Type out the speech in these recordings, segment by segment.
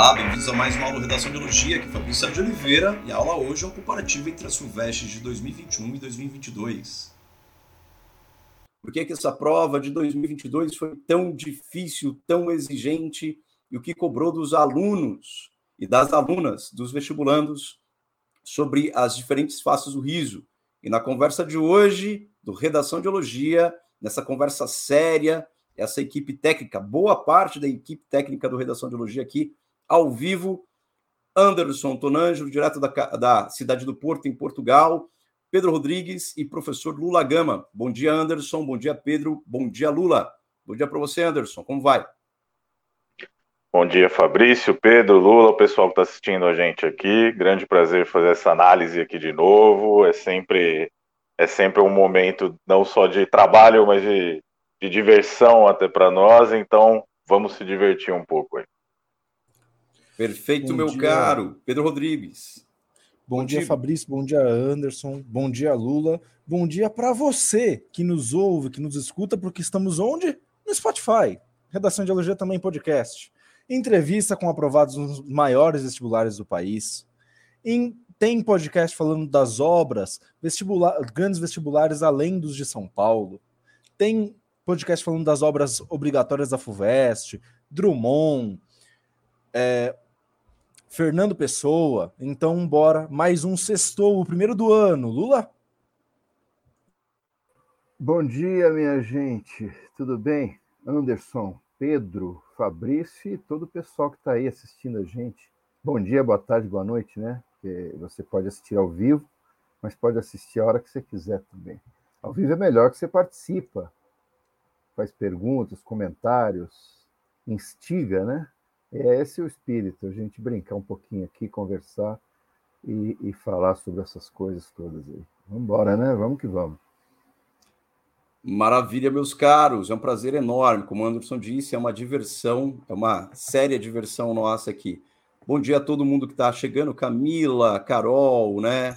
Bem-vindos a mais uma aula de Redação de Biologia, aqui é Fabrício de Oliveira, e a aula hoje é um comparativo entre as FUVESTs de 2021 e 2022. Por que, que essa prova de 2022 foi tão difícil, tão exigente, e o que cobrou dos alunos e das alunas, dos vestibulandos, sobre as diferentes faces do riso? E na conversa de hoje, do Redação de Biologia, nessa conversa séria, essa equipe técnica, boa parte da equipe técnica do Redação de Biologia aqui, ao vivo, Anderson Tonangelo, direto da, da cidade do Porto, em Portugal, Pedro Rodrigues e professor Lula Gama. Bom dia, Anderson. Bom dia, Pedro. Bom dia, Lula. Bom dia para você, Anderson. Como vai? Bom dia, Fabrício, Pedro, Lula, o pessoal que está assistindo a gente aqui. Grande prazer fazer essa análise aqui de novo. É sempre, é sempre um momento não só de trabalho, mas de, de diversão até para nós. Então, vamos se divertir um pouco aí. Perfeito, bom meu dia. caro. Pedro Rodrigues. Bom, dia, Fabrício. Bom dia, Anderson. Bom dia, Lula. Bom dia para você que nos ouve, que nos escuta, porque estamos onde? No Spotify. Redação de Elogia também podcast. Entrevista com aprovados nos maiores vestibulares do país. Em, tem podcast falando das obras, vestibular, grandes vestibulares além dos de São Paulo. Tem podcast falando das obras obrigatórias da FUVEST, Drummond, é, Fernando Pessoa. Então, bora. Mais um sextou, o primeiro do ano. Lula? Bom dia, minha gente. Tudo bem? Anderson, Pedro, Fabrício e todo o pessoal que está aí assistindo a gente. Bom dia, boa tarde, boa noite, né? Você pode assistir ao vivo, mas pode assistir a hora que você quiser também. Ao vivo é melhor que você participa, faz perguntas, comentários, instiga, né? É esse o espírito, a gente brincar um pouquinho aqui, conversar e, e falar sobre essas coisas todas aí. Vamos embora, né? Vamos que vamos. Maravilha, meus caros. É um prazer enorme. Como o Anderson disse, é uma diversão, é uma séria diversão nossa aqui. Bom dia a todo mundo que está chegando, Camila, Carol, né?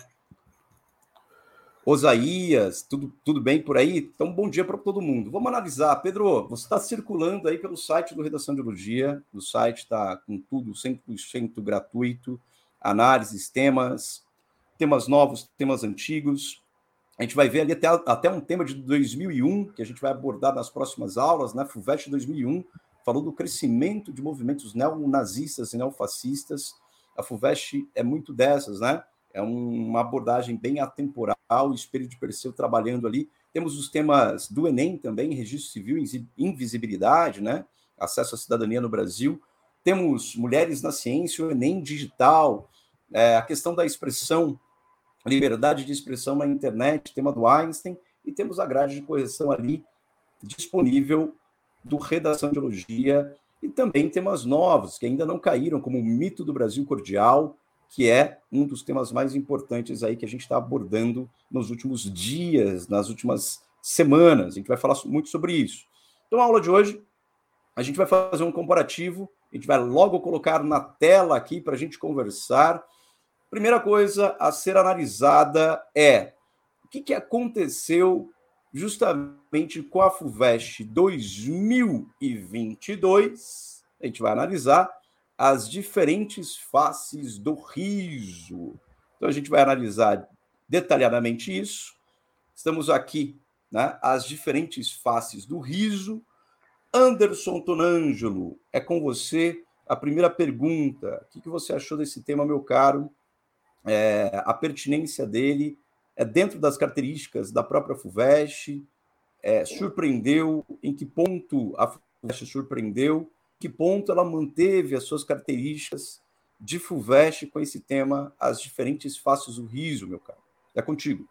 Osaías, tudo, tudo bem por aí? Então, bom dia para todo mundo. Vamos analisar. Pedro, você está circulando aí pelo site do Redação de Biologia. O site está com tudo 100% gratuito, análises, temas, temas novos, temas antigos. A gente vai ver ali até, até um tema de 2001, que a gente vai abordar nas próximas aulas, né? FUVEST 2001, falou do crescimento de movimentos neonazistas e neofascistas. A FUVEST é muito dessas, né? É uma abordagem bem atemporal, o espelho de Perseu trabalhando ali. Temos os temas do Enem também, registro civil, invisibilidade, né? acesso à cidadania no Brasil. Temos mulheres na ciência, o Enem digital, é, a questão da expressão, liberdade de expressão na internet, tema do Einstein, e temos a grade de correção ali disponível do Redação de Biologia e também temas novos que ainda não caíram, como o mito do Brasil cordial, que é um dos temas mais importantes aí que a gente está abordando nos últimos dias, nas últimas semanas. A gente vai falar muito sobre isso. Então, a aula de hoje, a gente vai fazer um comparativo, a gente vai logo colocar na tela aqui para a gente conversar. Primeira coisa a ser analisada é o que, que aconteceu justamente com a FUVEST 2022. A gente vai analisar as diferentes faces do riso. Então a gente vai analisar detalhadamente isso. Estamos aqui, né, as diferentes faces do riso. Anderson Tonângelo, é com você a primeira pergunta. O que você achou desse tema, meu caro? É, a pertinência dele é dentro das características da própria FUVEST? É, surpreendeu? Em que ponto a FUVEST surpreendeu? Que ponto ela manteve as suas características de FUVEST com esse tema, as diferentes faces do riso, meu caro. É contigo.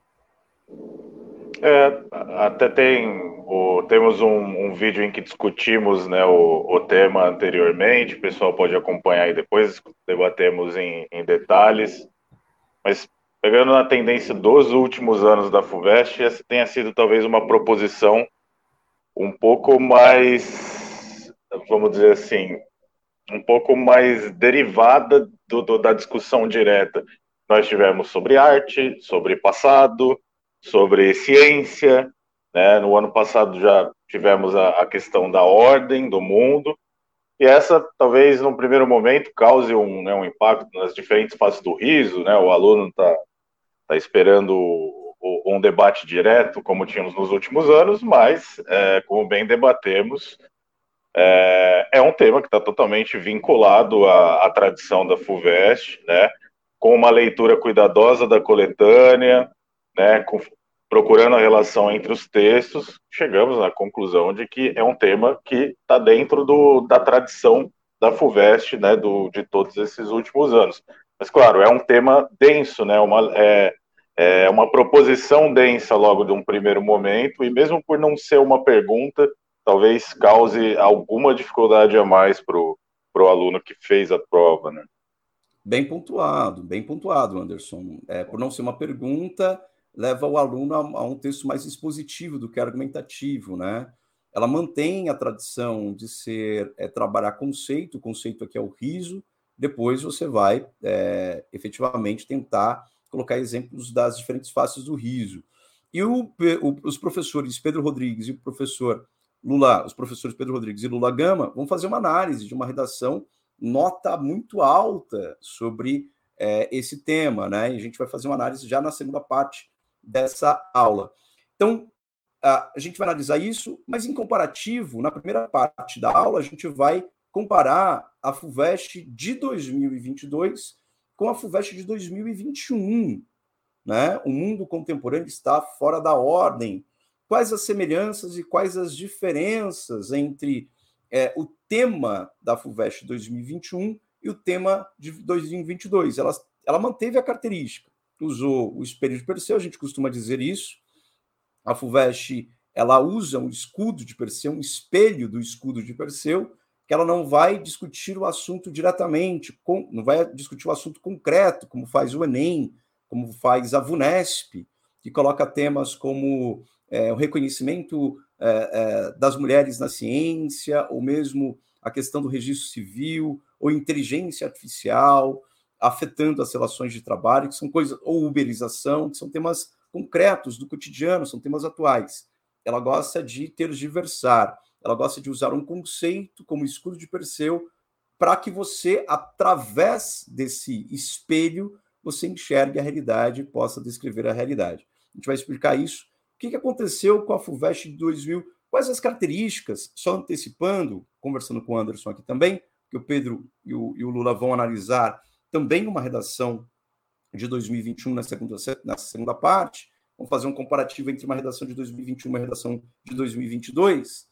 É, até tem o, temos um, um, vídeo em que discutimos né, o, o, tema anteriormente, o pessoal pode acompanhar aí depois, debatemos em, em detalhes. Mas pegando na tendência dos últimos anos da FUVEST, essa tenha sido talvez uma proposição um pouco mais vamos dizer assim, um pouco mais derivada do, do, da discussão direta. Nós tivemos sobre arte, sobre passado, sobre ciência. Né? No ano passado já tivemos a, a questão da ordem do mundo. e essa talvez no primeiro momento cause um, né, um impacto nas diferentes fases do riso, né? O aluno está tá esperando um debate direto, como tínhamos nos últimos anos, mas, é, como bem debatemos, é, é um tema que está totalmente vinculado à, à, tradição da FUVEST, né, com uma leitura cuidadosa da coletânea, né, com, procurando a relação entre os textos, chegamos à conclusão de que é um tema que está dentro do, da tradição da FUVEST, né, do, de todos esses últimos anos. Mas, claro, é um tema denso, né, uma, é, é uma proposição densa logo de um primeiro momento, e mesmo por não ser uma pergunta, talvez cause alguma dificuldade a mais para o aluno que fez a prova, né? Bem pontuado, bem pontuado, Anderson. É, por não ser uma pergunta, leva o aluno a, a um texto mais expositivo do que argumentativo, né? Ela mantém a tradição de ser é, trabalhar conceito, o conceito aqui é o riso, depois você vai é, efetivamente tentar colocar exemplos das diferentes faces do riso. E o, o, os professores Pedro Rodrigues e o professor Lula, os professores Pedro Rodrigues e Lula Gama vão fazer uma análise de uma redação nota muito alta sobre é, esse tema, né? E a gente vai fazer uma análise já na segunda parte dessa aula. Então, a gente vai analisar isso, mas em comparativo, na primeira parte da aula, a gente vai comparar a FUVEST de 2022 com a FUVEST de 2021. Né? O mundo contemporâneo está fora da ordem. Quais as semelhanças e quais as diferenças entre é, o tema da FUVEST 2021 e o tema de 2022? Ela, ela manteve a característica, usou o espelho de Perseu, a gente costuma dizer isso. A FUVEST ela usa um escudo de Perseu, um espelho do escudo de Perseu, que ela não vai discutir o assunto diretamente, com, não vai discutir o assunto concreto, como faz o Enem, como faz a VUNESP, que coloca temas como é, o reconhecimento é, é, das mulheres na ciência, ou mesmo a questão do registro civil, ou inteligência artificial, afetando as relações de trabalho, que são coisas, ou uberização, que são temas concretos do cotidiano, são temas atuais. Ela gosta de tergiversar ela gosta de usar um conceito como escudo de Perseu para que você, através desse espelho, você enxergue a realidade e possa descrever a realidade. A gente vai explicar isso. O que aconteceu com a FUVEST de 2000? Quais as características? Só antecipando, conversando com o Anderson aqui também, que o Pedro e o, e o Lula vão analisar também uma redação de 2021 na segunda, na segunda parte. Vamos fazer um comparativo entre uma redação de 2021 e uma redação de 2022.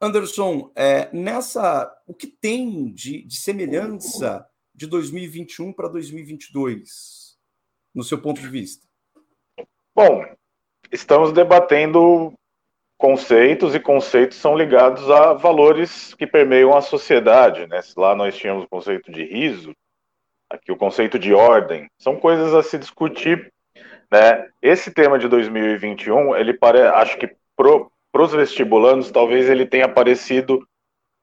Anderson, é, nessa, o que tem de, de semelhança de 2021 para 2022, no seu ponto de vista? Bom, estamos debatendo conceitos e conceitos são ligados a valores que permeiam a sociedade, né? Lá nós tínhamos o conceito de riso, aqui o conceito de ordem, são coisas a se discutir, né? Esse tema de 2021, ele pare... acho que para os vestibulandos, talvez ele tenha parecido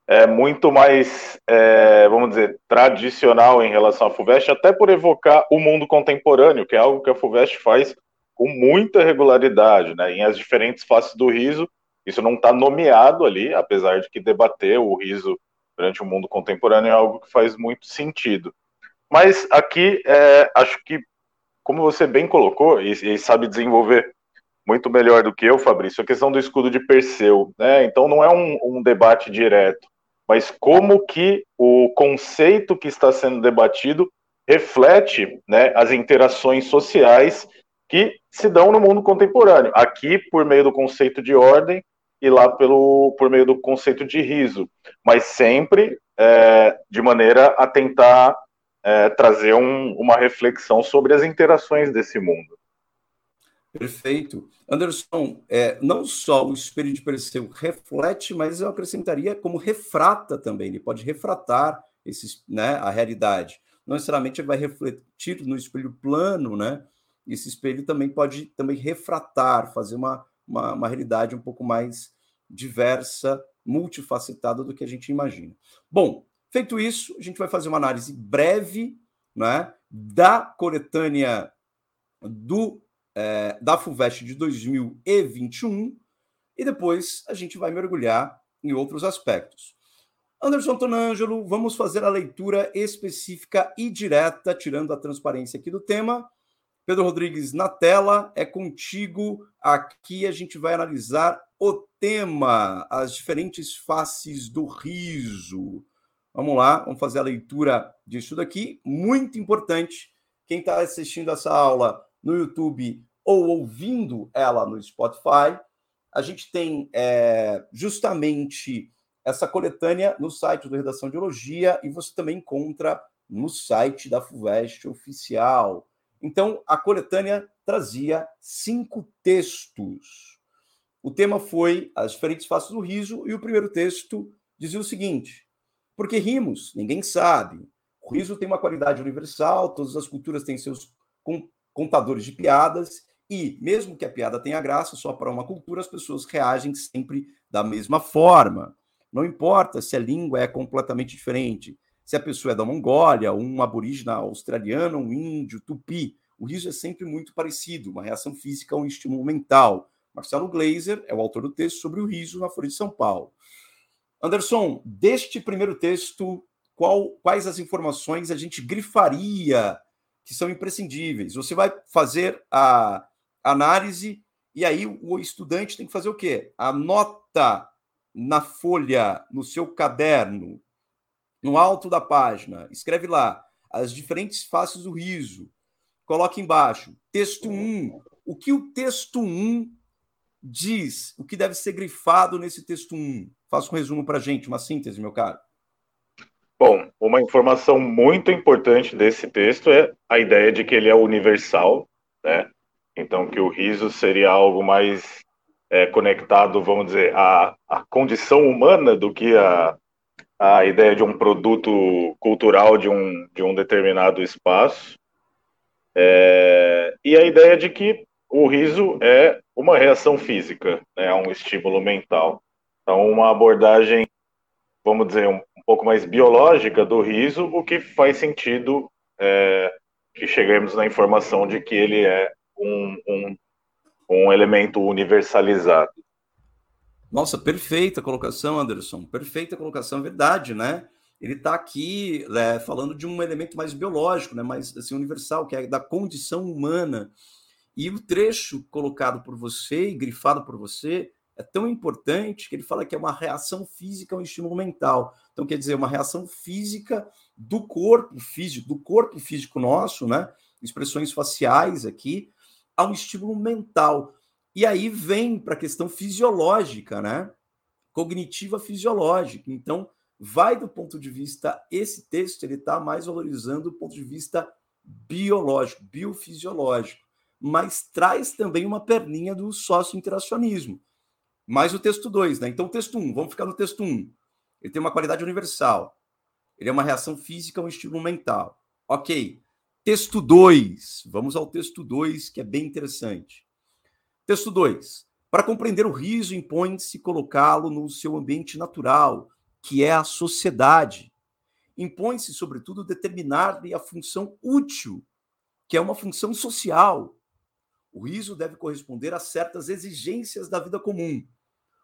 é, muito mais, é, vamos dizer, tradicional em relação à FUVEST, até por evocar o mundo contemporâneo, que é algo que a FUVEST faz com muita regularidade, né, em as diferentes faces do riso. Isso não está nomeado ali, apesar de que debater o riso durante o mundo contemporâneo é algo que faz muito sentido. Mas aqui, é, acho que, como você bem colocou, e, e sabe desenvolver muito melhor do que eu, Fabrício, a questão do escudo de Perseu. Né? Então não é um, um debate direto, mas como que o conceito que está sendo debatido reflete né, as interações sociais que se dão no mundo contemporâneo. Aqui, por meio do conceito de ordem, e lá pelo, por meio do conceito de riso, mas sempre é, de maneira a tentar é, trazer um, uma reflexão sobre as interações desse mundo. Perfeito. Anderson, é, não só o espelho de Perseu reflete, mas eu acrescentaria como refrata também. Ele pode refratar esses, né, a realidade. Não necessariamente vai refletir no espelho plano, né? Esse espelho também pode também refratar, fazer uma, uma, uma realidade um pouco mais diversa, multifacetada do que a gente imagina. Bom, feito isso, a gente vai fazer uma análise breve né, da coletânea do é, da FUVEST de 2021 e depois a gente vai mergulhar em outros aspectos. Anderson Tonângelo, vamos fazer a leitura específica e direta, tirando a transparência aqui do tema. Pedro Rodrigues na tela, é contigo. Aqui a gente vai analisar o tema, as diferentes faces do riso. Vamos lá, vamos fazer a leitura disso daqui. Muito importante. Quem está assistindo essa aula no YouTube ou ouvindo ela no Spotify, a gente tem é, justamente essa coletânea no site do Redação de Elogia e você também encontra no site da FUVEST oficial. Então, a coletânea trazia cinco textos. O tema foi as diferentes faces do riso e o primeiro texto dizia o seguinte: porque rimos, ninguém sabe. O riso tem uma qualidade universal, todas as culturas têm seus contadores de piadas e, mesmo que a piada tenha graça, só para uma cultura as pessoas reagem sempre da mesma forma. Não importa se a língua é completamente diferente, se a pessoa é da Mongólia, um aborígene australiano, um índio, tupi. O riso é sempre muito parecido, uma reação física a um estímulo mental. Marcelo Gleiser é o autor do texto sobre o riso na Folha de São Paulo. Anderson, deste primeiro texto, qual, quais as informações a gente grifaria que são imprescindíveis? Você vai fazer a análise e aí o estudante tem que fazer o quê? Anota na folha, no seu caderno, no alto da página, escreve lá as diferentes faces do riso. Coloque embaixo, texto 1. O que o texto 1 diz? O que deve ser grifado nesse texto 1? Faça um resumo para gente, uma síntese, meu caro. Bom, uma informação muito importante desse texto é a ideia de que ele é universal, né? Então, que o riso seria algo mais é, conectado, vamos dizer, à, à condição humana do que a, a ideia de um produto cultural de um, de um determinado espaço. É, e a ideia de que o riso é uma reação física, né, é um estímulo mental. Então, uma abordagem, vamos dizer, um, um pouco mais biológica do riso, o que faz sentido é, que cheguemos na informação de que ele é um, um um elemento universalizado. Nossa, perfeita colocação, Anderson. Perfeita colocação, verdade, né? Ele está aqui é, falando de um elemento mais biológico, né? mais assim, universal, que é da condição humana. E o trecho colocado por você e grifado por você é tão importante que ele fala que é uma reação física ao estímulo mental. Então, quer dizer, uma reação física do corpo físico, do corpo físico nosso, né? Expressões faciais aqui, a um estímulo mental. E aí vem para a questão fisiológica, né? Cognitiva fisiológica. Então, vai do ponto de vista, esse texto ele está mais valorizando o ponto de vista biológico, biofisiológico, mas traz também uma perninha do sócio-interacionismo. Mais o texto 2, né? Então, o texto 1, um, vamos ficar no texto 1. Um. Ele tem uma qualidade universal. Ele é uma reação física um estímulo mental. Ok. Texto 2. Vamos ao texto 2, que é bem interessante. Texto 2. Para compreender o riso, impõe-se colocá-lo no seu ambiente natural, que é a sociedade. Impõe-se, sobretudo, determinar-lhe a função útil, que é uma função social. O riso deve corresponder a certas exigências da vida comum.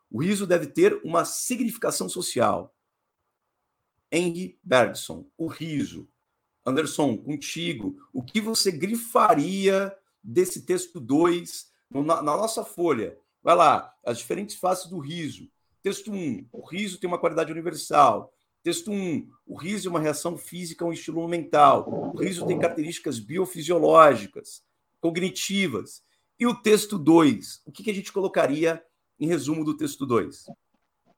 O riso deve ter uma significação social. Henry Bergson, o riso Anderson, contigo, o que você grifaria desse texto 2 na, na, nossa folha? Vai lá, as diferentes faces do riso. Texto 1, um, o riso tem uma qualidade universal. Texto 1, um, o riso é uma reação física a um estilo mental. O riso tem características biofisiológicas, cognitivas. E o texto 2, o que, que a gente colocaria em resumo do texto 2?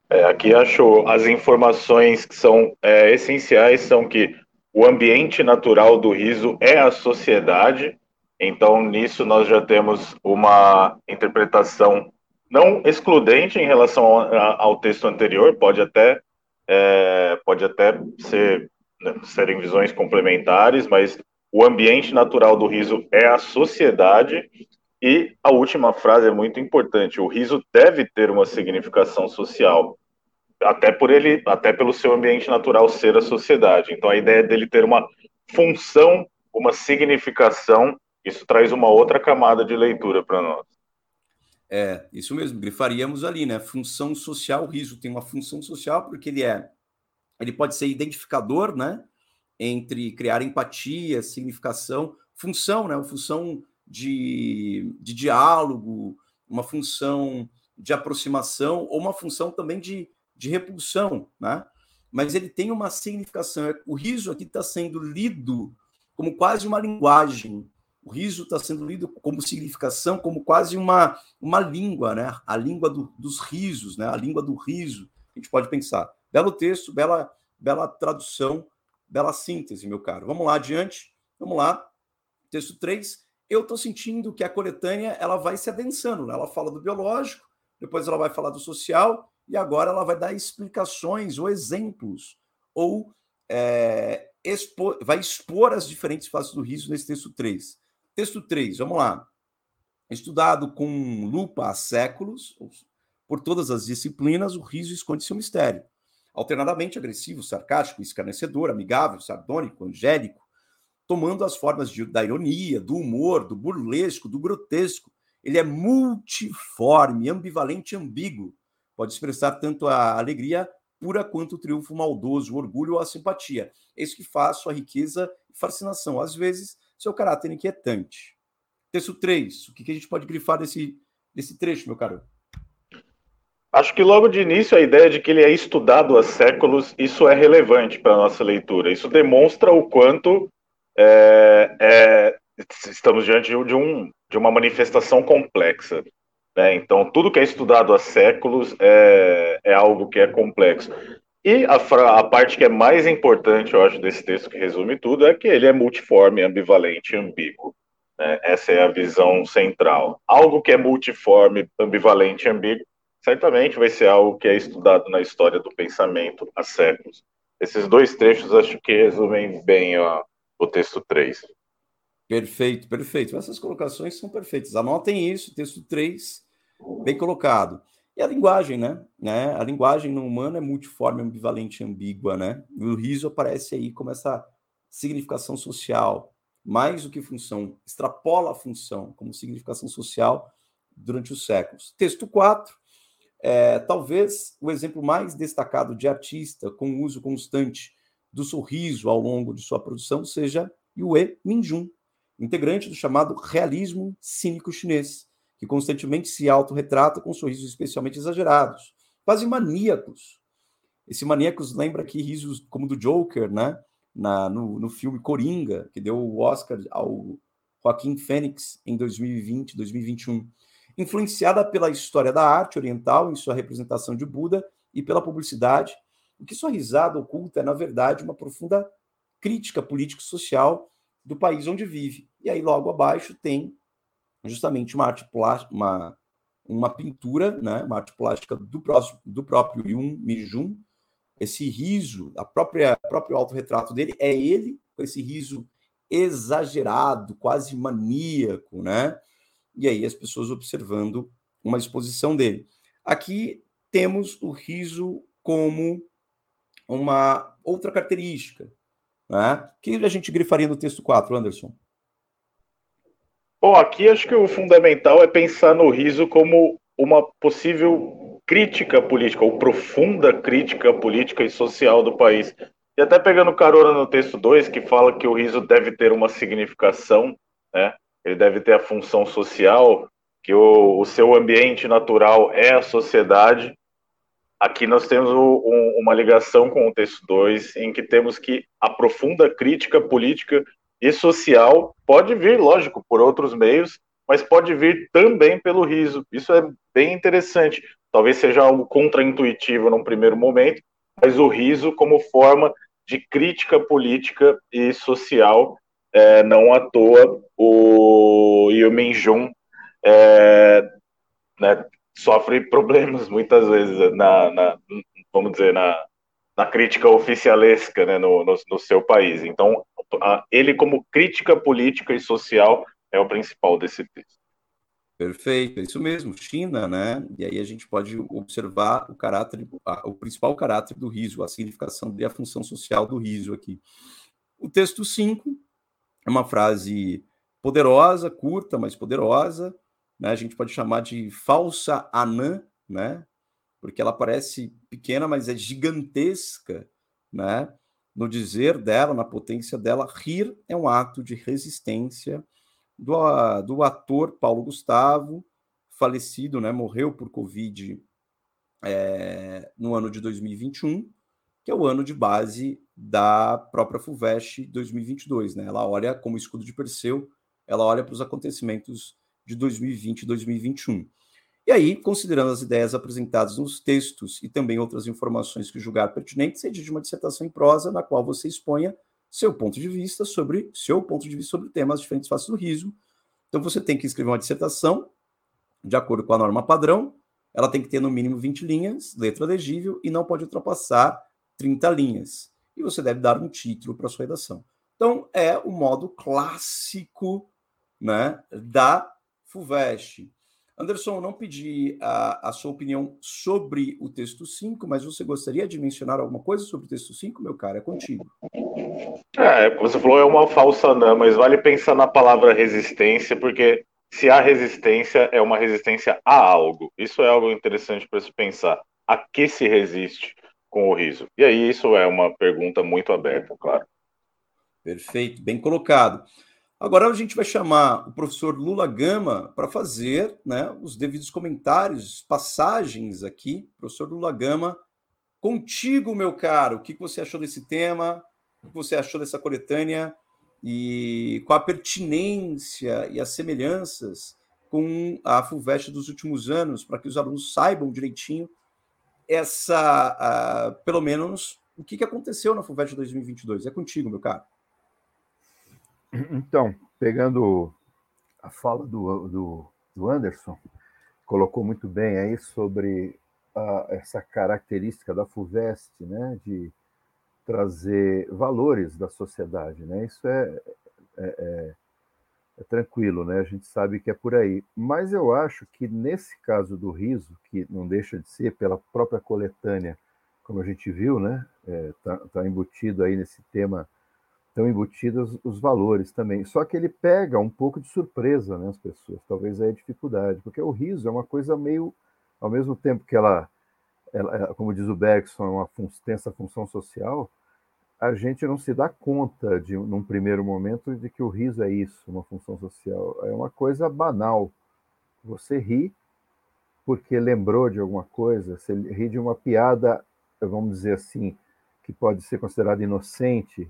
É, aqui acho as informações que são é, essenciais são que o ambiente natural do riso é a sociedade, então nisso nós já temos uma interpretação não excludente em relação ao, ao texto anterior, pode até, é, pode até ser, né, serem visões complementares, mas o ambiente natural do riso é a sociedade, e a última frase é muito importante: o riso deve ter uma significação social até por ele, até pelo seu ambiente natural ser a sociedade. Então a ideia dele ter uma função, uma significação, isso traz uma outra camada de leitura para nós. É, isso mesmo, grifaríamos ali, né? Função social, o riso tem uma função social porque ele é ele pode ser identificador, né? Entre criar empatia, significação, função, né? Uma função de, de diálogo, uma função de aproximação ou uma função também de, de repulsão, né? Mas ele tem uma significação. É, o riso aqui está sendo lido como quase uma linguagem. O riso está sendo lido como significação, como quase uma, uma língua, né? A língua do, dos risos, né? A língua do riso. A gente pode pensar. Belo texto, bela, bela tradução, bela síntese, meu caro. Vamos lá adiante. Vamos lá. Texto 3 eu estou sentindo que a coletânea ela vai se adensando. Né? Ela fala do biológico, depois ela vai falar do social, e agora ela vai dar explicações ou exemplos, ou é, expor, vai expor as diferentes faces do riso nesse texto 3. Texto 3, vamos lá. Estudado com lupa há séculos, por todas as disciplinas, o riso esconde seu mistério. Alternadamente agressivo, sarcástico, escarnecedor, amigável, sardônico, angélico, tomando as formas de, da ironia, do humor, do burlesco, do grotesco. Ele é multiforme, ambivalente ambíguo. Pode expressar tanto a alegria pura quanto o triunfo maldoso, o orgulho ou a simpatia. É isso que faz sua riqueza e fascinação. Às vezes, seu caráter inquietante. Texto 3. O que a gente pode grifar desse, desse trecho, meu caro? Acho que logo de início a ideia de que ele é estudado há séculos, isso é relevante para a nossa leitura. Isso demonstra o quanto é, é, estamos diante de, um, de uma manifestação complexa. Né? Então, tudo que é estudado há séculos é, é algo que é complexo. E a, a, parte que é mais importante, eu acho, desse texto que resume tudo, é que ele é multiforme, ambivalente e ambíguo. Né? Essa é a visão central. Algo que é multiforme, ambivalente e ambíguo, certamente vai ser algo que é estudado na história do pensamento há séculos. Esses dois trechos acho que resumem bem ó, o texto 3. Perfeito, perfeito. Essas colocações são perfeitas. Anotem isso, texto 3, bem colocado. E a linguagem, né? né? A linguagem no humano é multiforme, ambivalente ambígua, né? E o riso aparece aí como essa significação social, mais do que função, extrapola a função como significação social durante os séculos. Texto 4, é, talvez o exemplo mais destacado de artista com uso constante do sorriso ao longo de sua produção seja Yue Minjun, integrante do chamado realismo cínico chinês, que constantemente se autorretrata com sorrisos especialmente exagerados, quase maníacos. Esse maníacos lembra aqui risos como do Joker, né? Na, no, no filme Coringa, que deu o Oscar ao Joaquim Fênix em 2020, 2021. Influenciada pela história da arte oriental em sua representação de Buda e pela publicidade, o que sua risada oculta é, na verdade, uma profunda crítica político-social do país onde vive. E aí, logo abaixo, tem justamente uma arte plástica, uma, uma pintura, né, uma arte plástica do, próximo, do próprio Yun Mijun. Esse riso, a própria próprio autorretrato dele é ele com esse riso exagerado, quase maníaco, né? E aí as pessoas observando uma exposição dele. Aqui temos o riso como uma outra característica. Né? que a gente grifaria no texto 4, Anderson? Bom, aqui acho que o fundamental é pensar no riso como uma possível crítica política, ou profunda crítica política e social do país. E até pegando carona no texto 2, que fala que o riso deve ter uma significação, né? ele deve ter a função social, que o, o seu ambiente natural é a sociedade, Aqui nós temos o, um, uma ligação com o texto 2, em que temos que a profunda crítica política e social pode vir, lógico, por outros meios, mas pode vir também pelo riso. Isso é bem interessante. Talvez seja algo contraintuitivo num primeiro momento, mas o riso como forma de crítica política e social, é, não à toa o Yu Minjun é, né, sofre problemas muitas vezes na, na vamos dizer, na, na crítica oficialesca né, no, no, no, seu país. Então, a, ele como crítica política e social é o principal desse texto. Perfeito, é isso mesmo, China, né? E aí a gente pode observar o caráter, o principal caráter do riso, a significação e a função social do riso aqui. O texto 5 é uma frase poderosa, curta, mas poderosa, né? A gente pode chamar de falsa anã, né? Porque ela parece pequena, mas é gigantesca né? No dizer dela, na potência dela, rir é um ato de resistência do, do ator Paulo Gustavo, falecido, né? Morreu por Covid é, no ano de 2021, que é o ano de base da própria FUVEST 2022, né? Ela olha como escudo de Perseu, ela olha para os acontecimentos de 2020 e 2021. E aí, considerando as ideias apresentadas nos textos e também outras informações que julgar pertinentes, redige uma dissertação em prosa na qual você exponha seu ponto de vista sobre seu ponto de vista sobre temas diferentes faces do riso. Então você tem que escrever uma dissertação de acordo com a norma padrão, ela tem que ter no mínimo 20 linhas, letra legível e não pode ultrapassar 30 linhas. E você deve dar um título para sua redação. Então é o modo clássico, né, da FUVEST. Anderson, não pedi a, a, sua opinião sobre o texto 5, mas você gostaria de mencionar alguma coisa sobre o texto 5, meu cara? É contigo. É, você falou é uma falsa não, mas vale pensar na palavra resistência, porque se há resistência, é uma resistência a algo. Isso é algo interessante para se pensar. A que se resiste com o riso? E aí, isso é uma pergunta muito aberta, claro. Perfeito, bem colocado. Agora a gente vai chamar o professor Lula Gama para fazer né, os devidos comentários, passagens aqui. Professor Lula Gama, contigo, meu caro, o que você achou desse tema? O que você achou dessa coletânea? E qual a pertinência e as semelhanças com a FUVEST dos últimos anos, para que os alunos saibam direitinho essa, uh, pelo menos, o que aconteceu na FUVEST 2022. É contigo, meu caro. Então, pegando a fala do, do, do Anderson, colocou muito bem aí sobre a, essa característica da FUVEST, né, de trazer valores da sociedade, né? Isso é, é, é, é, tranquilo, né? A gente sabe que é por aí. Mas eu acho que nesse caso do riso, que não deixa de ser pela própria coletânea, como a gente viu, né? Está é, tá embutido aí nesse tema estão embutidos os valores também. Só que ele pega um pouco de surpresa né, as pessoas, talvez é a dificuldade, porque o riso é uma coisa meio, ao mesmo tempo que ela, ela como diz o Bergson, é uma tem essa função social, a gente não se dá conta, de, num primeiro momento, de que o riso é isso, uma função social. É uma coisa banal. Você ri porque lembrou de alguma coisa, você ri de uma piada, vamos dizer assim, que pode ser considerada inocente,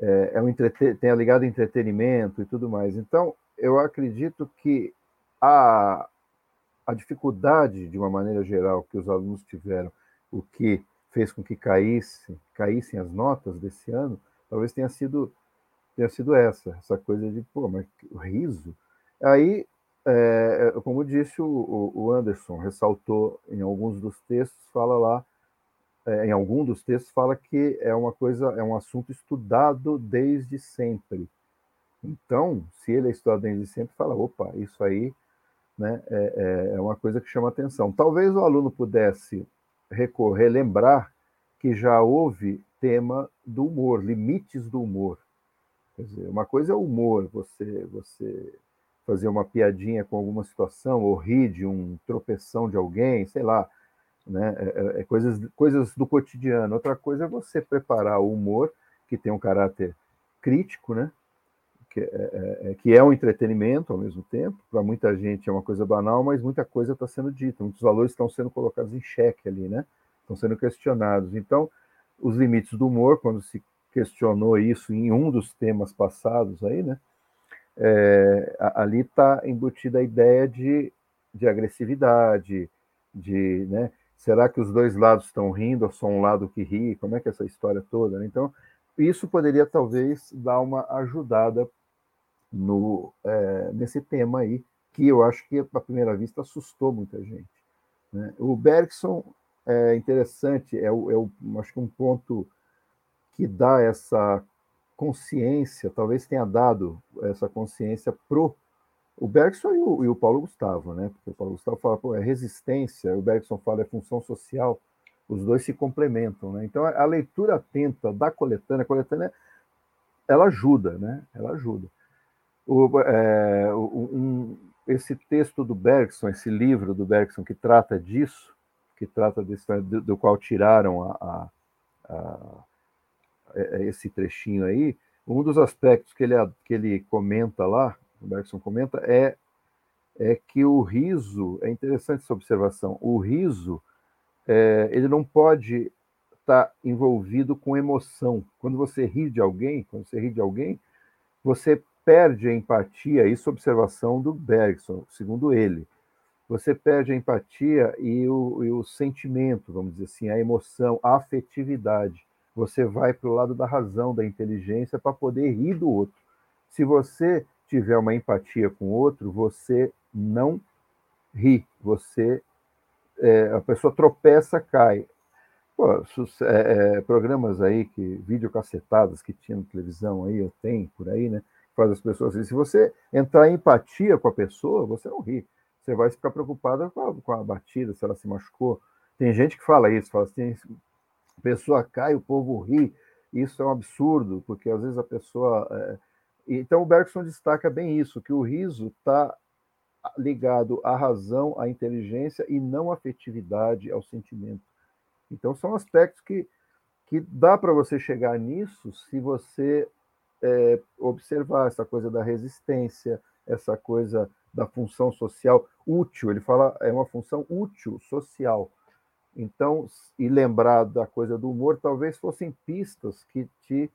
é, é um tem a ligado entretenimento e tudo mais. Então, eu acredito que a, a dificuldade, de uma maneira geral, que os alunos tiveram, o que fez com que caísse, caíssem as notas desse ano, talvez tenha sido tenha sido essa, essa coisa de, pô, mas o riso. Aí, é, é como disse o, o Anderson, ressaltou em alguns dos textos, fala lá em algum dos textos fala que é uma coisa, é um assunto estudado desde sempre. Então, se ele é estudado desde sempre, fala, opa, isso aí né, é, é, é uma coisa que chama atenção. Talvez o aluno pudesse recorrer, lembrar que já houve tema do humor, limites do humor. Quer dizer, uma coisa é o humor, você, você fazer uma piadinha com alguma situação, ou rir de um tropeção de alguém, sei lá, né? É, é, é, coisas, coisas do cotidiano. Outra coisa é você preparar o humor, que tem um caráter crítico, né? que, é, é, é que é um entretenimento ao mesmo tempo. Para muita gente é uma coisa banal, mas muita coisa está sendo dita, muitos valores estão sendo colocados em xeque ali, né? estão sendo questionados. Então, os limites do humor, quando se questionou isso em um dos temas passados aí, né? É, ali está embutida a ideia de, de agressividade, de, né, Será que os dois lados estão rindo ou só um lado que ri? Como é que é essa história toda? Né? Então, isso poderia talvez dar uma ajudada no, é, nesse tema aí, que eu acho que, à primeira vista, assustou muita gente. Né? O Bergson é interessante, é, o, é o, acho que um ponto que dá essa consciência, talvez tenha dado essa consciência pro o Bergson e o, e o, Paulo Gustavo, né? Porque o Paulo Gustavo fala, pô, é resistência, o Bergson fala é função social, os dois se complementam, né? Então a, leitura atenta da coletânea, a coletânea, ela ajuda, né? Ela ajuda. O, é, um, esse texto do Bergson, esse livro do Bergson que trata disso, que trata desse, do, do qual tiraram a, a, a é, é, esse trechinho aí, um dos aspectos que ele, que ele comenta lá, o Bergson comenta, é, é que o riso, é interessante essa observação, o riso, é, ele não pode estar tá envolvido com emoção. Quando você ri de alguém, quando você ri de alguém, você perde a empatia, isso é observação do Bergson, segundo ele. Você perde a empatia e o, e o sentimento, vamos dizer assim, a emoção, a afetividade. Você vai para o lado da razão, da inteligência, para poder rir do outro. Se você tiver uma empatia com o outro, você não ri, você é, a pessoa tropeça, cai. Pô, é, é, programas aí que videocacetadas que tinha na televisão aí, eu tenho por aí, né? Faz as pessoas assim. Se você entrar em empatia com a pessoa, você não ri. Você vai ficar preocupada com a, com a batida, se ela se machucou. Tem gente que fala isso, fala assim, a pessoa cai, o povo ri. Isso é um absurdo, porque às vezes a pessoa. É... Então o Bergson destaca bem isso, que o riso está ligado à razão, à inteligência e não à afetividade, ao sentimento. Então são aspectos que, que dá para você chegar nisso se você é, observar essa coisa da resistência, essa coisa da função social útil. Ele fala é uma função útil social. Então, e lembrar da coisa do humor, talvez fossem pistas que te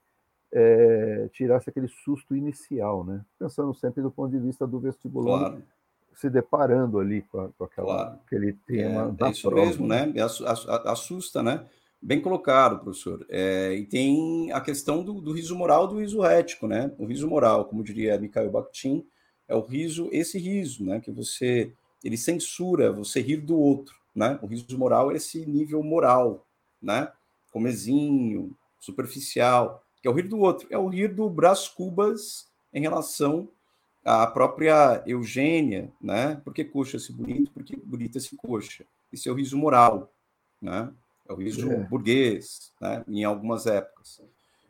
é, tirasse aquele susto inicial, né? Pensando sempre do ponto de vista do vestibular, claro. se deparando ali com, com aquela, claro. aquele tema. É, é isso prova. mesmo, né? Assusta, né? Bem colocado, professor. É, e tem a questão do, do riso moral do riso ético, né? O riso moral, como diria Mikhail Bakhtin, é o riso, esse riso, né? Que você, ele censura você rir do outro, né? O riso moral é esse nível moral, né? Comezinho, superficial, que é o rir do outro, é o rir do Brás Cubas em relação à própria Eugênia, né? Por que coxa esse bonito? Por que bonita esse coxa? Esse é o riso moral, né? É o riso é. burguês, né? Em algumas épocas.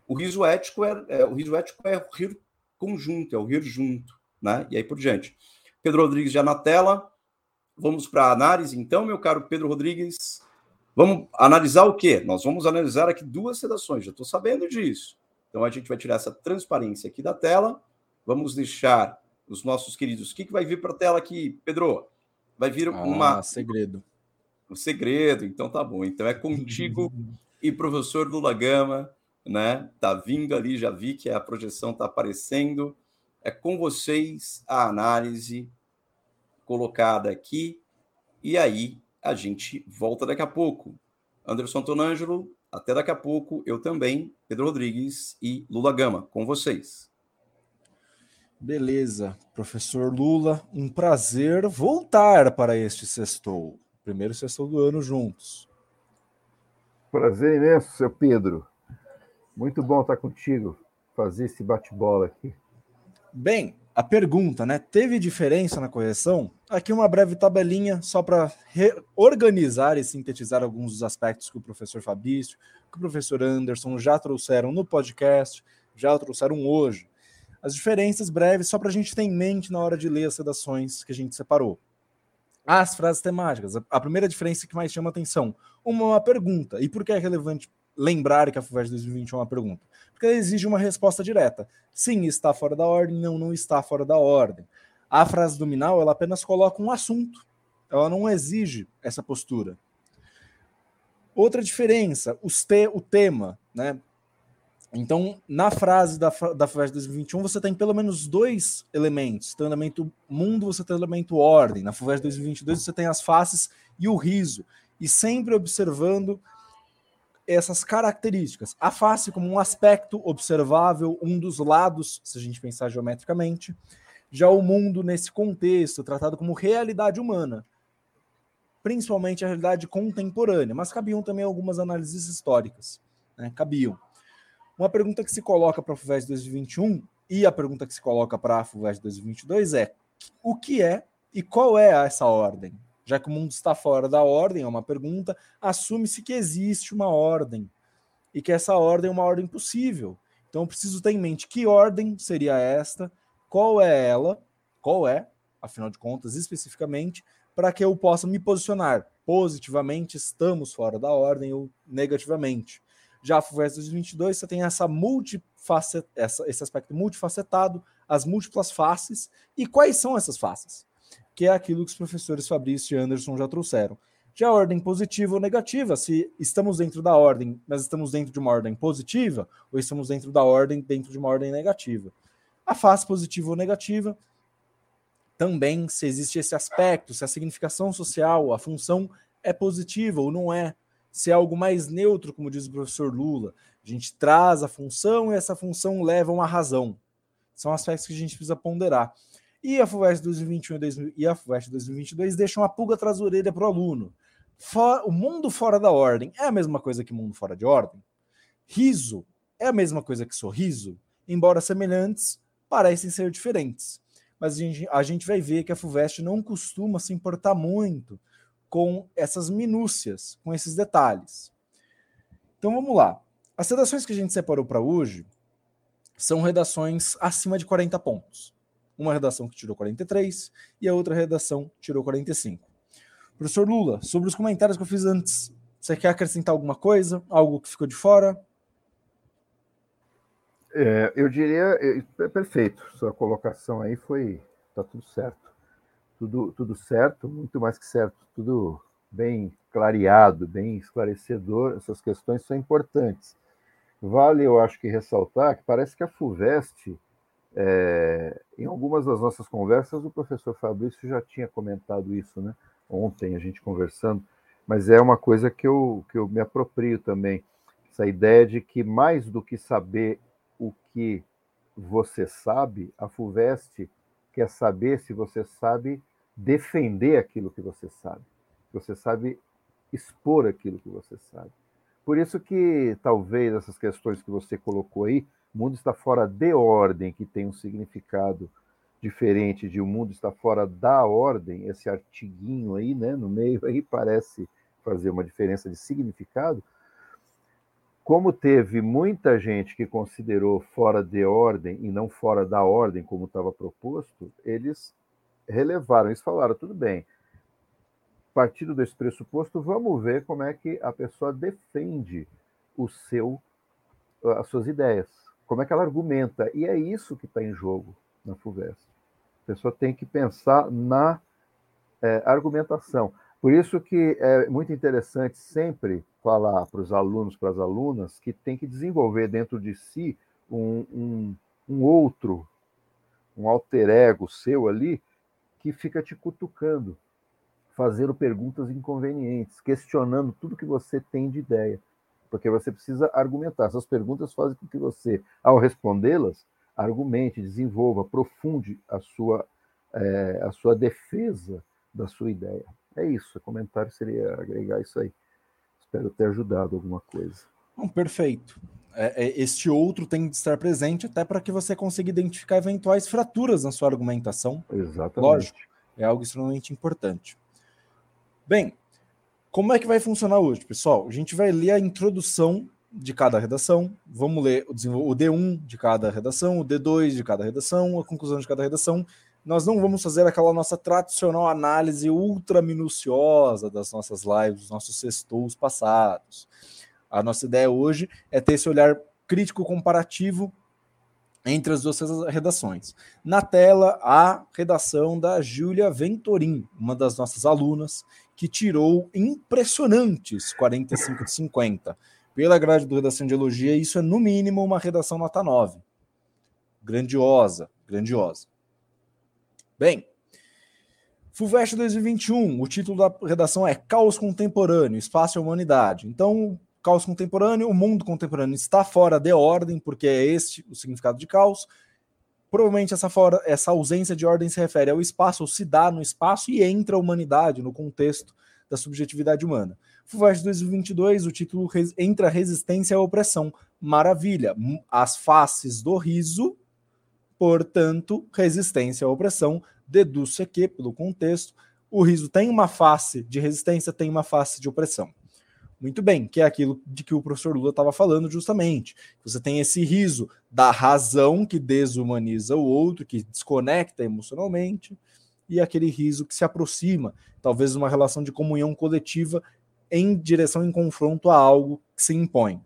O riso ético é, é o riso ético é o rir conjunto, é o rir junto, né? E aí por diante. Pedro Rodrigues já na tela. Vamos para a análise, então, meu caro Pedro Rodrigues. Vamos analisar o quê? Nós vamos analisar aqui duas redações, já estou sabendo disso. Então a gente vai tirar essa transparência aqui da tela. Vamos deixar os nossos queridos. O que, que vai vir para a tela aqui, Pedro? Vai vir ah, uma. Segredo. O um segredo, então tá bom. Então é contigo e professor Lula Gama, né? Tá vindo ali, já vi que a projeção tá aparecendo. É com vocês a análise colocada aqui. E aí a gente volta daqui a pouco. Anderson Tonângelo, até daqui a pouco. Eu também, Pedro Rodrigues e Lula Gama, com vocês. Beleza, professor Lula, um prazer voltar para este sextou. Primeiro sextou do ano juntos. Prazer imenso, seu Pedro. Muito bom estar contigo, fazer esse bate-bola aqui. Bem, a pergunta, né? Teve diferença na correção? Aqui uma breve tabelinha só para organizar e sintetizar alguns dos aspectos que o professor Fabrício, que o professor Anderson já trouxeram no podcast, já trouxeram hoje. As diferenças breves, só para a gente ter em mente na hora de ler as redações que a gente separou. As frases temáticas. A primeira diferença que mais chama atenção. Uma, uma pergunta. E por que é relevante lembrar que a FUVEST 2021 é uma pergunta? Porque exige uma resposta direta. Sim, está fora da ordem, não, não está fora da ordem. A frase dominal, ela apenas coloca um assunto. Ela não exige essa postura. Outra diferença, os te, o tema, né? Então, na frase da, da FUVEST 2021, você tem pelo menos dois elementos. Tem o elemento mundo, você tem o elemento ordem. Na FUVEST 2022, você tem as faces e o riso. E sempre observando essas características. A face como um aspecto observável, um dos lados, se a gente pensar geometricamente. Já o mundo, nesse contexto, tratado como realidade humana, principalmente a realidade contemporânea, mas cabiam também algumas análises históricas. Né? Cabiam. Uma pergunta que se coloca para a FUVEST 2021 e a pergunta que se coloca para a FUVEST 2022 é: o que é e qual é essa ordem? Já que o mundo está fora da ordem, é uma pergunta, assume-se que existe uma ordem e que essa ordem é uma ordem possível. Então eu preciso ter em mente que ordem seria esta, qual é ela, qual é, afinal de contas, especificamente, para que eu possa me posicionar positivamente, estamos fora da ordem ou negativamente. Já a FUVEST 2022, você tem essa multifacet, essa, esse aspecto multifacetado, as múltiplas faces. E quais são essas faces? Que é aquilo que os professores Fabrício e Anderson já trouxeram. Já a ordem positiva ou negativa, se estamos dentro da ordem, mas estamos dentro de uma ordem positiva, ou estamos dentro da ordem dentro de uma ordem negativa. A face positiva ou negativa, também se existe esse aspecto, se a significação social, a função é positiva ou não é, se é algo mais neutro, como diz o professor Lula. A gente traz a função e essa função leva uma razão. São aspectos que a gente precisa ponderar. E a FUVEST 2021 e a FUVEST 2022 deixam a pulga atrás da orelha para o aluno. For, o mundo fora da ordem é a mesma coisa que mundo fora de ordem? Riso é a mesma coisa que sorriso? Embora semelhantes, parecem ser diferentes. Mas a gente, a gente vai ver que a FUVEST não costuma se importar muito com essas minúcias, com esses detalhes. Então vamos lá. As redações que a gente separou para hoje são redações acima de 40 pontos. Uma redação que tirou 43 e a outra redação tirou 45. Professor Lula, sobre os comentários que eu fiz antes, você quer acrescentar alguma coisa? Algo que ficou de fora? É, eu diria, é, é perfeito. Sua colocação aí foi, tá tudo certo. Tudo, tudo certo, muito mais que certo, tudo bem clareado, bem esclarecedor. Essas questões são importantes. Vale, eu acho que ressaltar que parece que a FUVEST, é, em algumas das nossas conversas, o professor Fabrício já tinha comentado isso, né? Ontem a gente conversando, mas é uma coisa que eu, que eu me aproprio também. Essa ideia de que mais do que saber o que você sabe, a FUVEST quer saber se você sabe defender aquilo que você sabe, você sabe expor aquilo que você sabe. Por isso que talvez essas questões que você colocou aí, o mundo está fora de ordem, que tem um significado diferente de o mundo está fora da ordem, esse artiguinho aí, né, no meio aí parece fazer uma diferença de significado, como teve muita gente que considerou fora de ordem e não fora da ordem, como estava proposto, eles relevaram, eles falaram, tudo bem, partindo desse pressuposto, vamos ver como é que a pessoa defende o seu, as suas ideias, como é que ela argumenta, e é isso que está em jogo na FUVEST. A pessoa tem que pensar na é, argumentação. Por isso que é muito interessante sempre falar para os alunos, para as alunas, que tem que desenvolver dentro de si um, um, um outro, um alter ego seu ali, que fica te cutucando, fazendo perguntas inconvenientes, questionando tudo que você tem de ideia. Porque você precisa argumentar. Essas perguntas fazem com que você, ao respondê-las, argumente, desenvolva, aprofunde a sua, é, a sua defesa da sua ideia. É isso, o comentário seria agregar isso aí. Espero ter ajudado alguma coisa. Bom, perfeito. É, é, este outro tem de estar presente até para que você consiga identificar eventuais fraturas na sua argumentação. Exatamente. Lógico, é algo extremamente importante. Bem, como é que vai funcionar hoje, pessoal? A gente vai ler a introdução de cada redação, vamos ler o, o D1 de cada redação, o D2 de cada redação, a conclusão de cada redação, nós não vamos fazer aquela nossa tradicional análise ultra minuciosa das nossas lives, dos nossos sextous passados. A nossa ideia hoje é ter esse olhar crítico comparativo entre as duas redações. Na tela, a redação da Júlia Ventorim, uma das nossas alunas, que tirou impressionantes 45 de 50. Pela grade do Redação de Elogia, isso é no mínimo uma redação nota 9. Grandiosa, grandiosa. Bem, FUVEST 2021, o título da redação é Caos Contemporâneo, Espaço e Humanidade. Então, caos contemporâneo, o mundo contemporâneo está fora de ordem, porque é este o significado de caos. Provavelmente essa, fora, essa ausência de ordem se refere ao espaço, ou se dá no espaço e entra a humanidade no contexto da subjetividade humana. FUVEST 2022, o título entra resistência à opressão. Maravilha. As faces do riso Portanto, resistência à opressão deduz-se que, pelo contexto, o riso tem uma face de resistência, tem uma face de opressão. Muito bem, que é aquilo de que o professor Lula estava falando justamente. Você tem esse riso da razão que desumaniza o outro, que desconecta emocionalmente, e aquele riso que se aproxima, talvez uma relação de comunhão coletiva em direção em confronto a algo que se impõe.